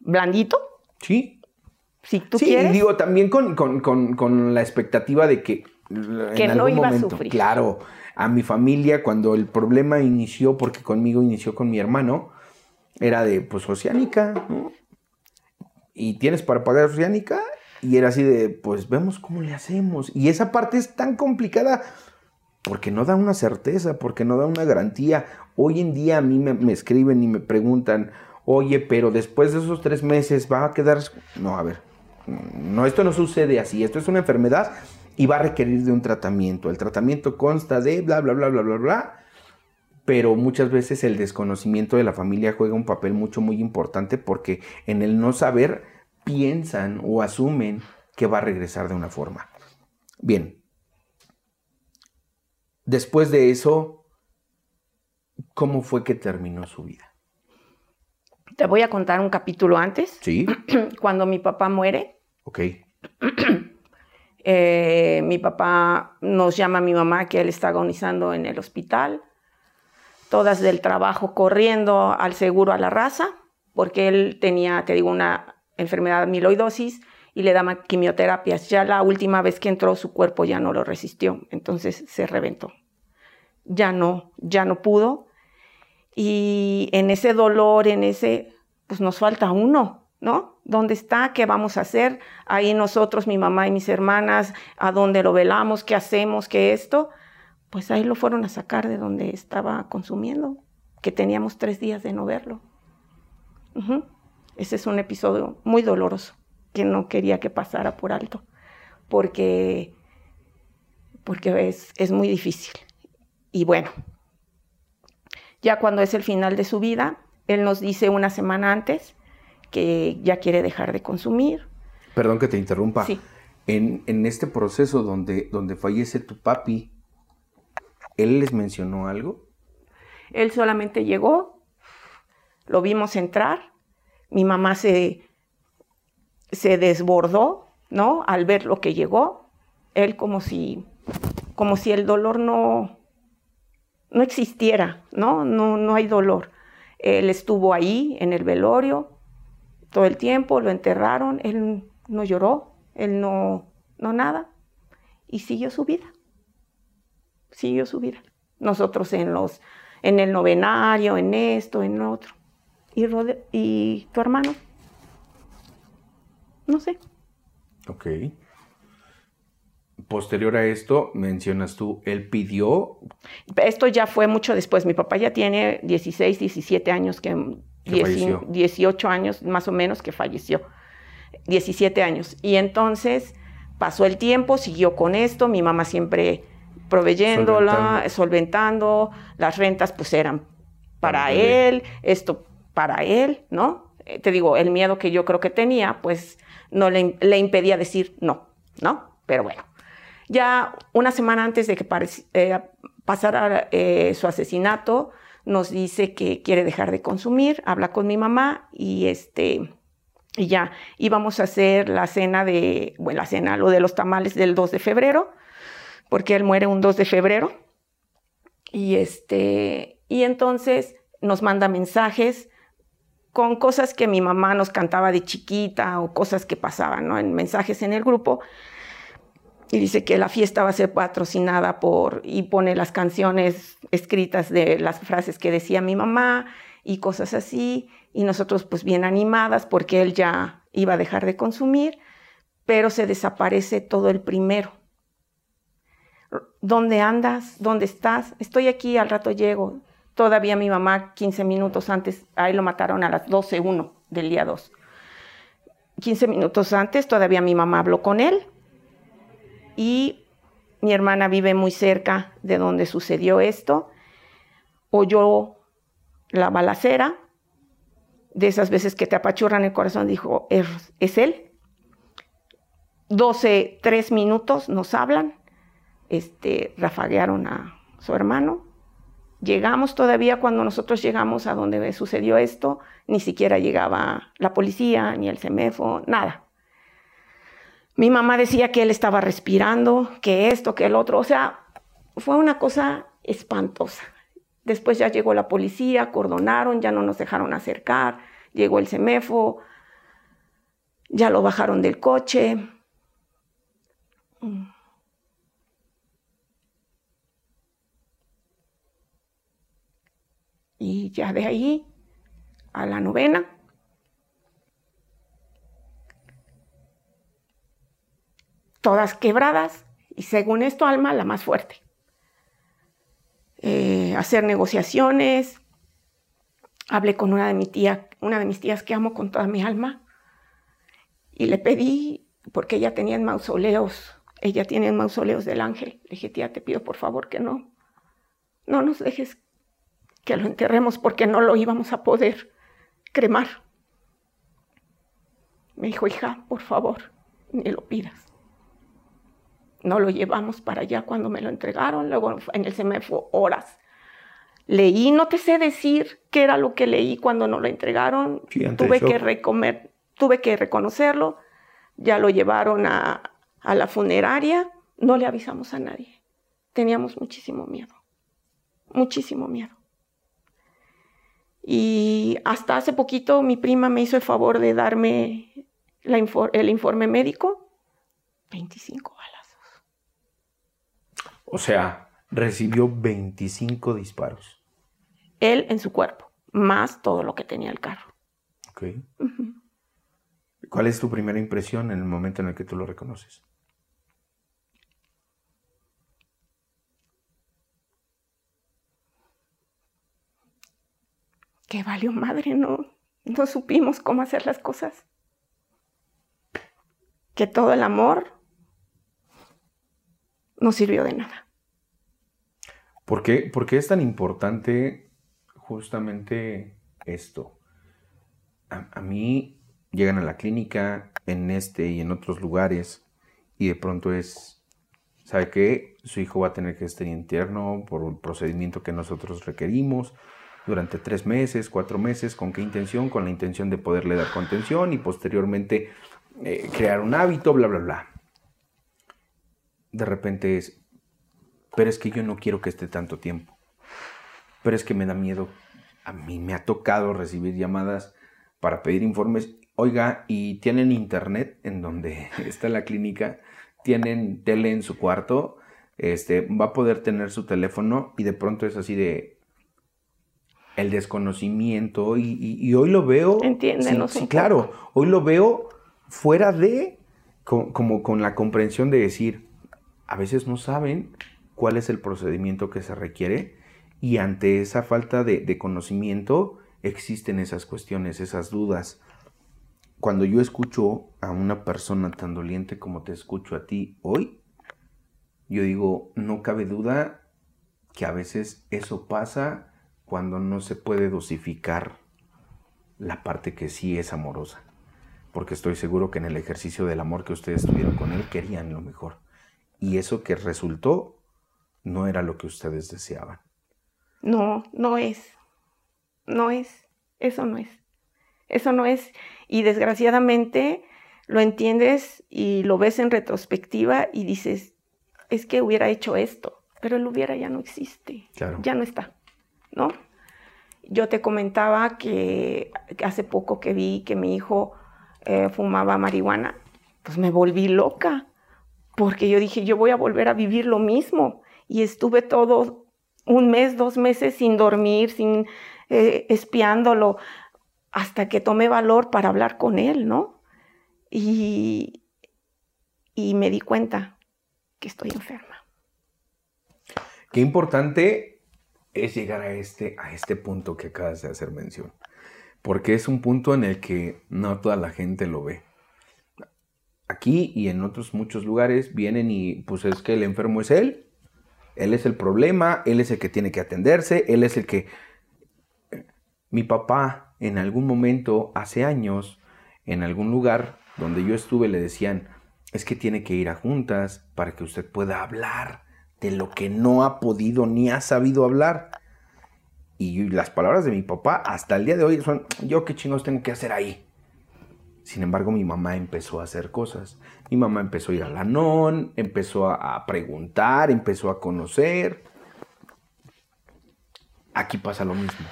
blandito. Sí sí, digo, también con, la expectativa de que, que no iba a sufrir. claro, a mi familia, cuando el problema inició, porque conmigo inició con mi hermano, era de, pues, oceánica, ¿no? Y tienes para pagar oceánica, y era así de, pues, vemos cómo le hacemos. Y esa parte es tan complicada porque no da una certeza, porque no da una garantía. Hoy en día a mí me, me escriben y me preguntan, oye, pero después de esos tres meses va a quedar... No, a ver, no, esto no sucede así, esto es una enfermedad y va a requerir de un tratamiento. El tratamiento consta de bla, bla, bla, bla, bla, bla, pero muchas veces el desconocimiento de la familia juega un papel mucho, muy importante porque en el no saber piensan o asumen que va a regresar de una forma. Bien, después de eso, ¿cómo fue que terminó su vida? Te voy a contar un capítulo antes. Sí. Cuando mi papá muere, Ok. Eh, mi papá nos llama a mi mamá que él está agonizando en el hospital. Todas del trabajo corriendo al seguro a la raza, porque él tenía, te digo, una enfermedad amiloidosis y le daban quimioterapias. Ya la última vez que entró su cuerpo ya no lo resistió, entonces se reventó. Ya no, ya no pudo. Y en ese dolor, en ese, pues nos falta uno ¿no? ¿Dónde está? ¿Qué vamos a hacer? Ahí nosotros, mi mamá y mis hermanas, ¿a dónde lo velamos? ¿Qué hacemos? ¿Qué esto? Pues ahí lo fueron a sacar de donde estaba consumiendo, que teníamos tres días de no verlo. Ese es un episodio muy doloroso que no quería que pasara por alto, porque, porque es, es muy difícil. Y bueno, ya cuando es el final de su vida, él nos dice una semana antes que ya quiere dejar de consumir. Perdón que te interrumpa. Sí. En, en este proceso donde, donde fallece tu papi, ¿él les mencionó algo? Él solamente llegó, lo vimos entrar, mi mamá se, se desbordó, ¿no? Al ver lo que llegó, él como si, como si el dolor no, no existiera, ¿no? ¿no? No hay dolor. Él estuvo ahí en el velorio todo el tiempo, lo enterraron, él no lloró, él no, no nada, y siguió su vida. Siguió su vida. Nosotros en los, en el novenario, en esto, en otro. ¿Y, y tu hermano? No sé. Ok. Posterior a esto, mencionas tú, él pidió. Esto ya fue mucho después. Mi papá ya tiene 16, 17 años que. 18 años más o menos que falleció. 17 años. Y entonces pasó el tiempo, siguió con esto. Mi mamá siempre proveyéndola, solventando, solventando las rentas pues eran para él, esto para él, ¿no? Eh, te digo, el miedo que yo creo que tenía, pues no le, impedía decir no, ¿no? Pero bueno, ya una semana antes de que eh, pasara eh, su asesinato, nos dice que quiere dejar de consumir, habla con mi mamá y este y ya íbamos a hacer la cena de, bueno, la cena, lo de los tamales del 2 de febrero, porque él muere un 2 de febrero. Y este y entonces nos manda mensajes con cosas que mi mamá nos cantaba de chiquita o cosas que pasaban, ¿no? En mensajes en el grupo. Y dice que la fiesta va a ser patrocinada por, y pone las canciones escritas de las frases que decía mi mamá y cosas así. Y nosotros pues bien animadas porque él ya iba a dejar de consumir, pero se desaparece todo el primero. ¿Dónde andas? ¿Dónde estás? Estoy aquí, al rato llego. Todavía mi mamá, 15 minutos antes, ahí lo mataron a las 12.01 del día 2. 15 minutos antes, todavía mi mamá habló con él y mi hermana vive muy cerca de donde sucedió esto. Oyó la balacera, de esas veces que te apachurran el corazón, dijo, es, él. 12, 3 minutos nos hablan, este, rafaguearon a su hermano, Llegamos todavía cuando nosotros llegamos a donde sucedió esto, ni siquiera llegaba la policía, ni el CEMEFO, nada. Mi mamá decía que él estaba respirando, que esto, que el otro, o sea, fue una cosa espantosa. Después ya llegó la policía, cordonaron, ya no nos dejaron acercar, llegó el CEMEFO, ya lo bajaron del coche. Y ya de ahí a la novena. Todas quebradas y según esto Alma la más fuerte. Eh, hacer negociaciones. Hablé con una de, mi tía, una de mis tías que amo con toda mi alma y le pedí, porque ella tenía mausoleos, ella tiene mausoleos del ángel. Le dije, tía, te pido por favor que no, no nos dejes que lo enterremos porque no lo íbamos a poder cremar. Me dijo, hija, por favor, ni lo pidas. No lo llevamos para allá cuando me lo entregaron, luego en el semefo horas. Leí, no te sé decir qué era lo que leí cuando nos lo entregaron. tuve, que recomer, tuve que reconocerlo. Ya lo llevaron a, a la funeraria. No le avisamos a nadie. Teníamos muchísimo miedo. Muchísimo miedo. Y hasta hace poquito mi prima me hizo el favor de darme el informe médico. 25 balazos. O sea, recibió 25 disparos. Él en su cuerpo, más todo lo que tenía el carro. Ok. ¿Cuál es tu primera impresión en el momento en el que tú lo reconoces? Que valió madre, no, no supimos cómo hacer las cosas. Que todo el amor no sirvió de nada. ¿Por qué, ¿Por qué es tan importante justamente esto? A, mí llegan a la clínica en este y en otros lugares y de pronto es, ¿sabe qué? Su hijo va a tener que estar interno por un procedimiento que nosotros requerimos durante tres meses, cuatro meses, ¿con qué intención? Con la intención de poderle dar contención y posteriormente eh, crear un hábito, bla, bla, bla. De repente es, pero es que yo no quiero que esté tanto tiempo. Pero es que me da miedo. A mí me ha tocado recibir llamadas para pedir informes. Oiga, ¿y tienen internet en donde está la clínica? ¿Tienen tele en su cuarto? Este, va a poder tener su teléfono y de pronto es así de, el desconocimiento y, hoy lo veo... Entiéndenos sí, claro, hoy lo veo fuera de, como con la comprensión de decir, a veces no saben cuál es el procedimiento que se requiere y ante esa falta de, conocimiento existen esas cuestiones, esas dudas. Cuando yo escucho a una persona tan doliente como te escucho a ti hoy, yo digo, no cabe duda que a veces eso pasa cuando no se puede dosificar la parte que sí es amorosa. Porque estoy seguro que en el ejercicio del amor que ustedes tuvieron con él querían lo mejor. Y eso que resultó no era lo que ustedes deseaban. No, no es. No es. Eso no es. Eso no es. Y desgraciadamente lo entiendes y lo ves en retrospectiva y dices, es que hubiera hecho esto, pero el hubiera ya no existe. Ya no está. ¿no? Yo te comentaba que hace poco que vi que mi hijo eh, fumaba marihuana, pues me volví loca, porque yo dije, yo voy a volver a vivir lo mismo. Y estuve todo un mes, dos meses sin dormir, sin eh, espiándolo, hasta que tomé valor para hablar con él, ¿no? Y, y me di cuenta que estoy enferma. Qué importante es llegar a este, a este punto que acabas de hacer mención. Porque es un punto en el que no toda la gente lo ve. Aquí y en otros muchos lugares vienen y pues es que el enfermo es él. Él es el problema, él es el que tiene que atenderse, él es el que... Mi papá en algún momento, hace años, en algún lugar donde yo estuve, le decían, es que tiene que ir a juntas para que usted pueda hablar de lo que no ha podido ni ha sabido hablar. Y las palabras de mi papá hasta el día de hoy son, yo qué chingos tengo que hacer ahí. Sin embargo, mi mamá empezó a hacer cosas. Mi mamá empezó a ir a la NON, empezó a, preguntar, empezó a conocer. Aquí pasa lo mismo.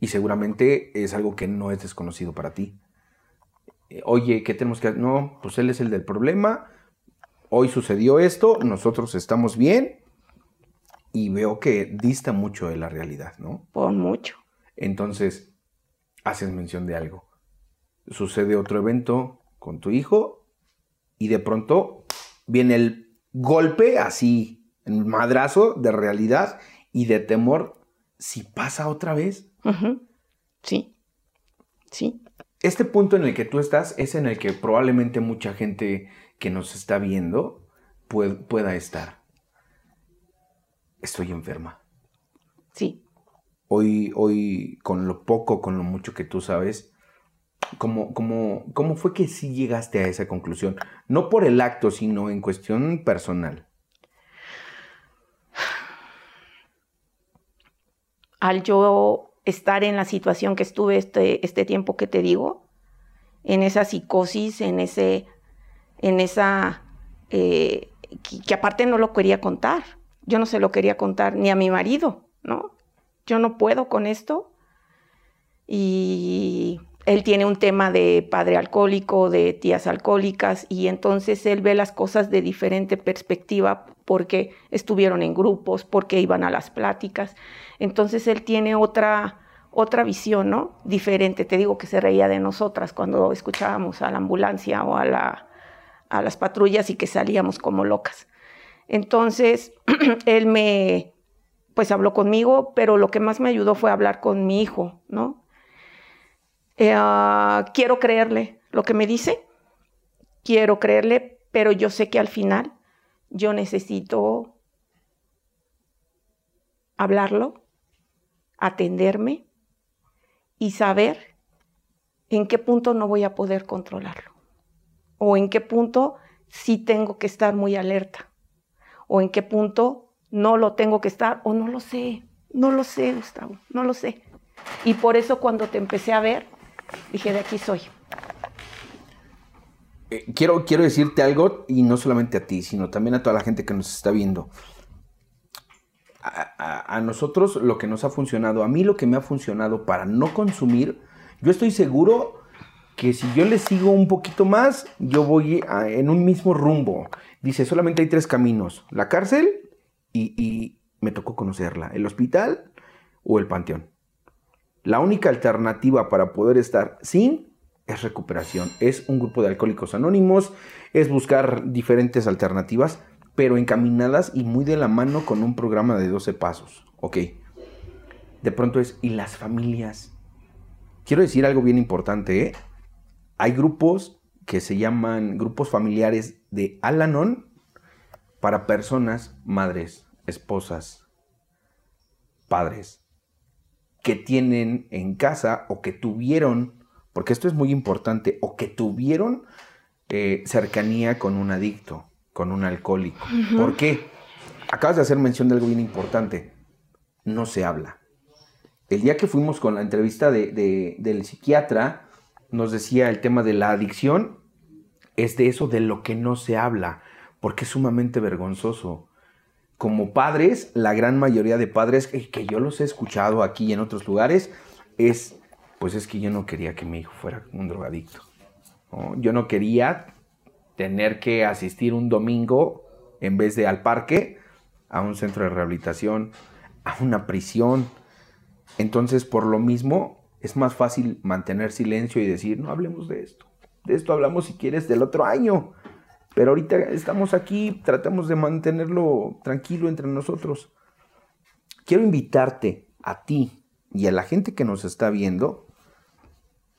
Y seguramente es algo que no es desconocido para ti. Eh, oye, ¿qué tenemos que hacer? No, pues él es el del problema hoy sucedió esto, nosotros estamos bien y veo que dista mucho de la realidad, ¿no? Por mucho. Entonces, haces mención de algo. Sucede otro evento con tu hijo y de pronto viene el golpe así, el madrazo de realidad y de temor si pasa otra vez. Sí, sí. Este punto en el que tú estás es en el que probablemente mucha gente que nos está viendo pueda estar. Estoy enferma. Sí. Hoy, hoy, con lo poco, con lo mucho que tú sabes, ¿cómo, cómo, fue que sí llegaste a esa conclusión? No por el acto, sino en cuestión personal. Al yo estar en la situación que estuve este, este tiempo que te digo, en esa psicosis, en ese en esa, eh, que, aparte no lo quería contar. Yo no se lo quería contar ni a mi marido, ¿no? Yo no puedo con esto. Y él tiene un tema de padre alcohólico, de tías alcohólicas, y entonces él ve las cosas de diferente perspectiva porque estuvieron en grupos, porque iban a las pláticas. Entonces él tiene otra, otra visión, ¿no? Diferente. Te digo que se reía de nosotras cuando escuchábamos a la ambulancia o a, a las patrullas y que salíamos como locas. Entonces, él me, pues habló conmigo, pero lo que más me ayudó fue hablar con mi hijo, ¿no? Eh, ah, quiero creerle lo que me dice, quiero creerle, pero yo sé que al final yo necesito hablarlo, atenderme y saber en qué punto no voy a poder controlarlo o en qué punto sí tengo que estar muy alerta o en qué punto no lo tengo que estar o no lo sé, no lo sé, Gustavo, no lo sé. Y por eso cuando te empecé a ver, dije, de aquí soy. Eh, quiero, quiero decirte algo, y no solamente a ti, sino también a toda la gente que nos está viendo. A, a, nosotros lo que nos ha funcionado, a mí lo que me ha funcionado para no consumir, yo estoy seguro que si yo le sigo un poquito más, yo voy en un mismo rumbo. Dice, solamente hay tres caminos, la cárcel y, me tocó conocerla, el hospital o el panteón. La única alternativa para poder estar sin es recuperación, es un grupo de alcohólicos anónimos, es buscar diferentes alternativas, pero encaminadas y muy de la mano con un programa de 12 pasos. Ok. De pronto es, ¿y las familias? Quiero decir algo bien importante, ¿eh? Hay grupos que se llaman grupos familiares de Alanon para personas, madres, esposas, padres, que tienen en casa o que tuvieron, porque esto es muy importante, o que tuvieron eh, cercanía con un adicto, con un alcohólico. ¿Por qué? Acabas de hacer mención de algo bien importante. No se habla. El día que fuimos con la entrevista del psiquiatra, nos decía el tema de la adicción, es de eso de lo que no se habla, porque es sumamente vergonzoso. Como padres, la gran mayoría de padres que yo los he escuchado aquí y en otros lugares, es, pues es que yo no quería que mi hijo fuera un drogadicto. Yo no quería tener que asistir un domingo, en vez de al parque, a un centro de rehabilitación, a una prisión. Entonces, por lo mismo, es más fácil mantener silencio y decir, no hablemos de esto. De esto hablamos si quieres del otro año. Pero ahorita estamos aquí, tratamos de mantenerlo tranquilo entre nosotros. Quiero invitarte a ti y a la gente que nos está viendo,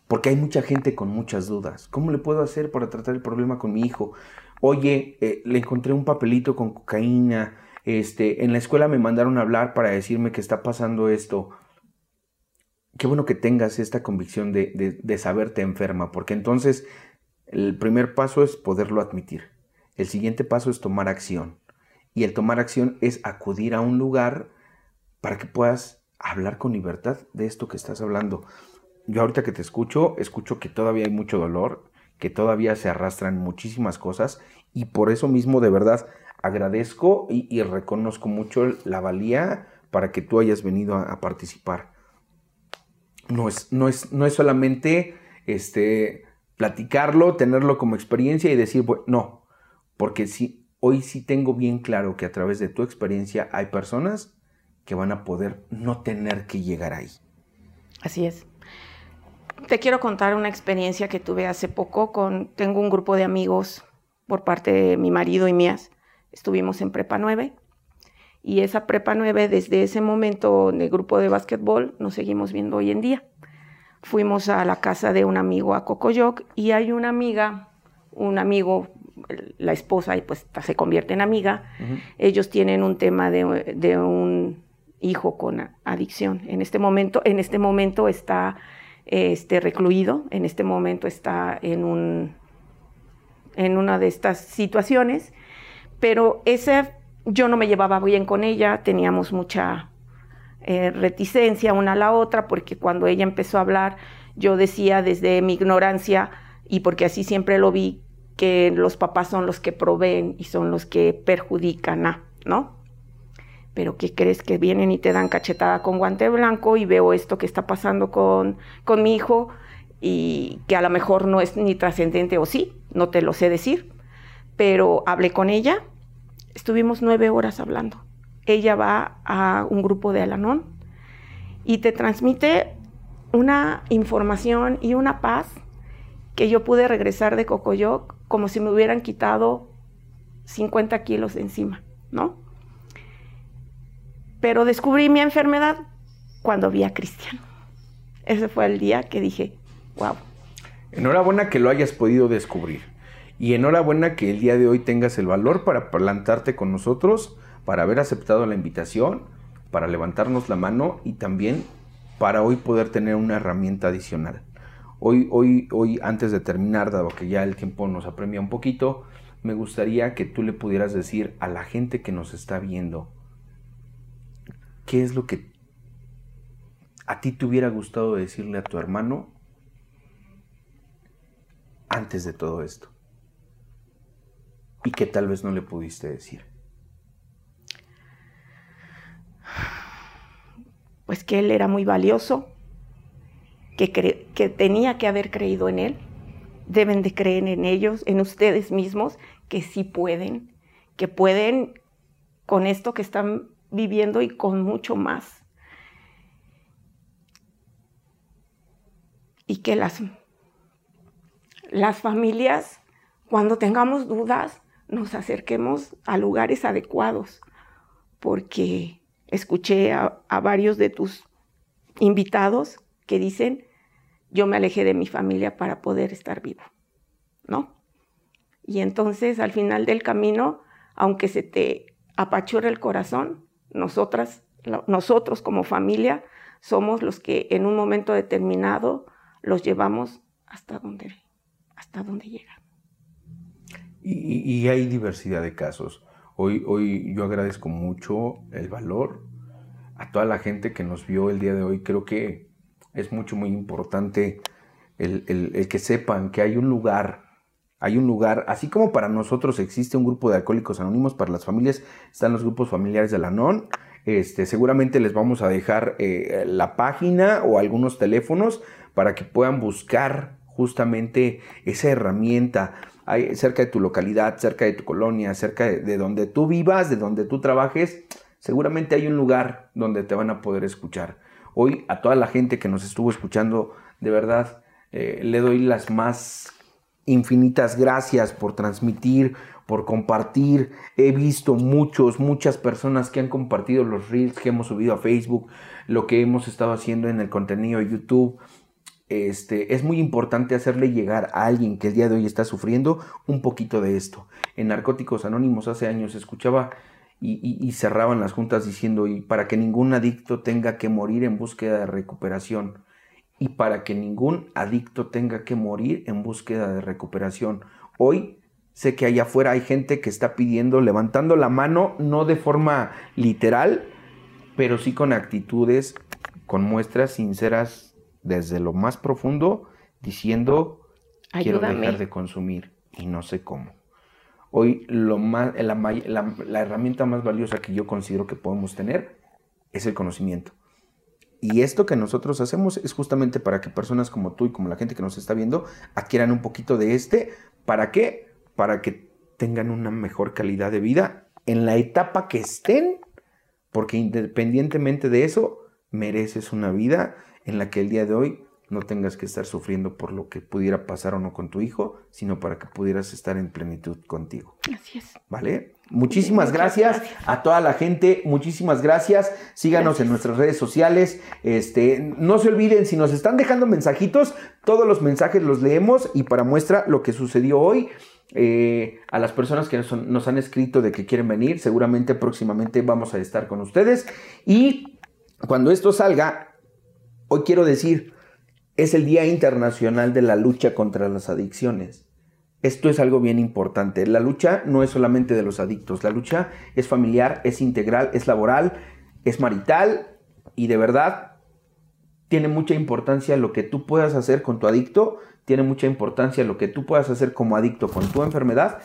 porque hay mucha gente con muchas dudas. ¿Cómo le puedo hacer para tratar el problema con mi hijo? Oye, eh, le encontré un papelito con cocaína. Este, en la escuela me mandaron a hablar para decirme que está pasando esto qué bueno que tengas esta convicción de, saberte enferma, porque entonces el primer paso es poderlo admitir. El siguiente paso es tomar acción. Y el tomar acción es acudir a un lugar para que puedas hablar con libertad de esto que estás hablando. Yo ahorita que te escucho, escucho que todavía hay mucho dolor, que todavía se arrastran muchísimas cosas y por eso mismo de verdad agradezco y, reconozco mucho la valía para que tú hayas venido a participar no es, no es, no es solamente este, platicarlo, tenerlo como experiencia y decir, bueno, no, porque si, hoy sí tengo bien claro que a través de tu experiencia hay personas que van a poder no tener que llegar ahí. Así es. Te quiero contar una experiencia que tuve hace poco con, tengo un grupo de amigos por parte de mi marido y mías. Estuvimos en Prepa 9 y esa prepa 9, desde ese momento en el grupo de básquetbol, nos seguimos viendo hoy en día. Fuimos a la casa de un amigo a Cocoyoc y hay una amiga, un amigo, la esposa, y pues se convierte en amiga. Ellos tienen un tema de, de, un hijo con adicción. En este momento, en este momento está este, recluido, en este momento está en, un, en una de estas situaciones, pero ese yo no me llevaba bien con ella, teníamos mucha eh, reticencia una a la otra, porque cuando ella empezó a hablar, yo decía desde mi ignorancia, y porque así siempre lo vi, que los papás son los que proveen y son los que perjudican a, ¿no? Pero ¿qué crees que vienen y te dan cachetada con guante blanco y veo esto que está pasando con, con mi hijo y que a lo mejor no es ni trascendente o sí, no te lo sé decir, pero hablé con ella Estuvimos nueve horas hablando. Ella va a un grupo de Alanón y te transmite una información y una paz que yo pude regresar de Cocoyoc como si me hubieran quitado 50 kilos de encima, ¿no? Pero descubrí mi enfermedad cuando vi a Cristian. Ese fue el día que dije, wow. Enhorabuena que lo hayas podido descubrir. Y enhorabuena que el día de hoy tengas el valor para plantarte con nosotros, para haber aceptado la invitación, para levantarnos la mano y también para hoy poder tener una herramienta adicional. Hoy, hoy, hoy, antes de terminar, dado que ya el tiempo nos apremia un poquito, me gustaría que tú le pudieras decir a la gente que nos está viendo, ¿qué es lo que a ti te hubiera gustado decirle a tu hermano antes de todo esto? Y que tal vez no le pudiste decir. Que él era muy valioso, que, que tenía que haber creído en él. Deben de creer en ellos, en ustedes mismos, que sí pueden, que pueden con esto que están viviendo y con mucho más. Y que las, las familias, cuando tengamos dudas, nos acerquemos a lugares adecuados, porque escuché a, varios de tus invitados que dicen, yo me alejé de mi familia para poder estar vivo, ¿no? Y entonces al final del camino, aunque se te apachura el corazón, nosotros como familia somos los que en un momento determinado los llevamos hasta donde, hasta donde llegan. Y, hay diversidad de casos. Hoy, hoy yo agradezco mucho el valor a toda la gente que nos vio el día de hoy. Creo que es mucho, muy importante el, el que sepan que hay un lugar hay un lugar, así como para nosotros existe un grupo de alcohólicos anónimos, para las familias están los grupos familiares de la NON. Este, seguramente les vamos a dejar eh, la página o algunos teléfonos para que puedan buscar justamente esa herramienta cerca de tu localidad, cerca de tu colonia, cerca de, de donde tú vivas, de donde tú trabajes. Seguramente hay un lugar donde te van a poder escuchar. Hoy a toda la gente que nos estuvo escuchando, de verdad, eh, le doy las más infinitas gracias por transmitir, por compartir. He visto muchos, muchas personas que han compartido los reels que hemos subido a Facebook, lo que hemos estado haciendo en el contenido de YouTube. Este, es muy importante hacerle llegar a alguien que el día de hoy está sufriendo un poquito de esto. En Narcóticos Anónimos hace años escuchaba y, y cerraban las juntas diciendo, y para que ningún adicto tenga que morir en búsqueda de recuperación y para que ningún adicto tenga que morir en búsqueda de recuperación. Hoy sé que allá afuera hay gente que está pidiendo, levantando la mano, no de forma literal, pero sí con actitudes, con muestras sinceras desde lo más profundo, diciendo, quiero dejar de consumir y no sé cómo. Hoy lo más, la herramienta más valiosa que yo considero que podemos tener es el conocimiento. Y esto que nosotros hacemos es justamente para que personas como tú y como la gente que nos está viendo adquieran un poquito de este. ¿Para qué? Para que tengan una mejor calidad de vida en la etapa que estén, porque independientemente de eso, mereces una vida en la que el día de hoy no tengas que estar sufriendo por lo que pudiera pasar o no con tu hijo, sino para que pudieras estar en plenitud contigo. Así es. ¿Vale? Muchísimas gracias, a toda la gente, muchísimas gracias. Síganos en nuestras redes sociales. Este, no se olviden, si nos están dejando mensajitos, todos los mensajes los leemos y para muestra lo que sucedió hoy. Eh, a las personas que nos, nos han escrito de que quieren venir, seguramente próximamente vamos a estar con ustedes. Y cuando esto salga, hoy quiero decir, es el Día Internacional de la Lucha contra las Adicciones. Esto es algo bien importante. La lucha no es solamente de los adictos, la lucha es familiar, es integral, es laboral, es marital y de verdad tiene mucha importancia lo que tú puedas hacer con tu adicto, tiene mucha importancia lo que tú puedas hacer como adicto con tu enfermedad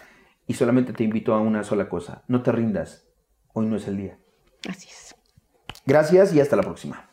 y solamente te invito a una sola cosa, no te rindas, hoy no es el día. Así es. Gracias y hasta la próxima.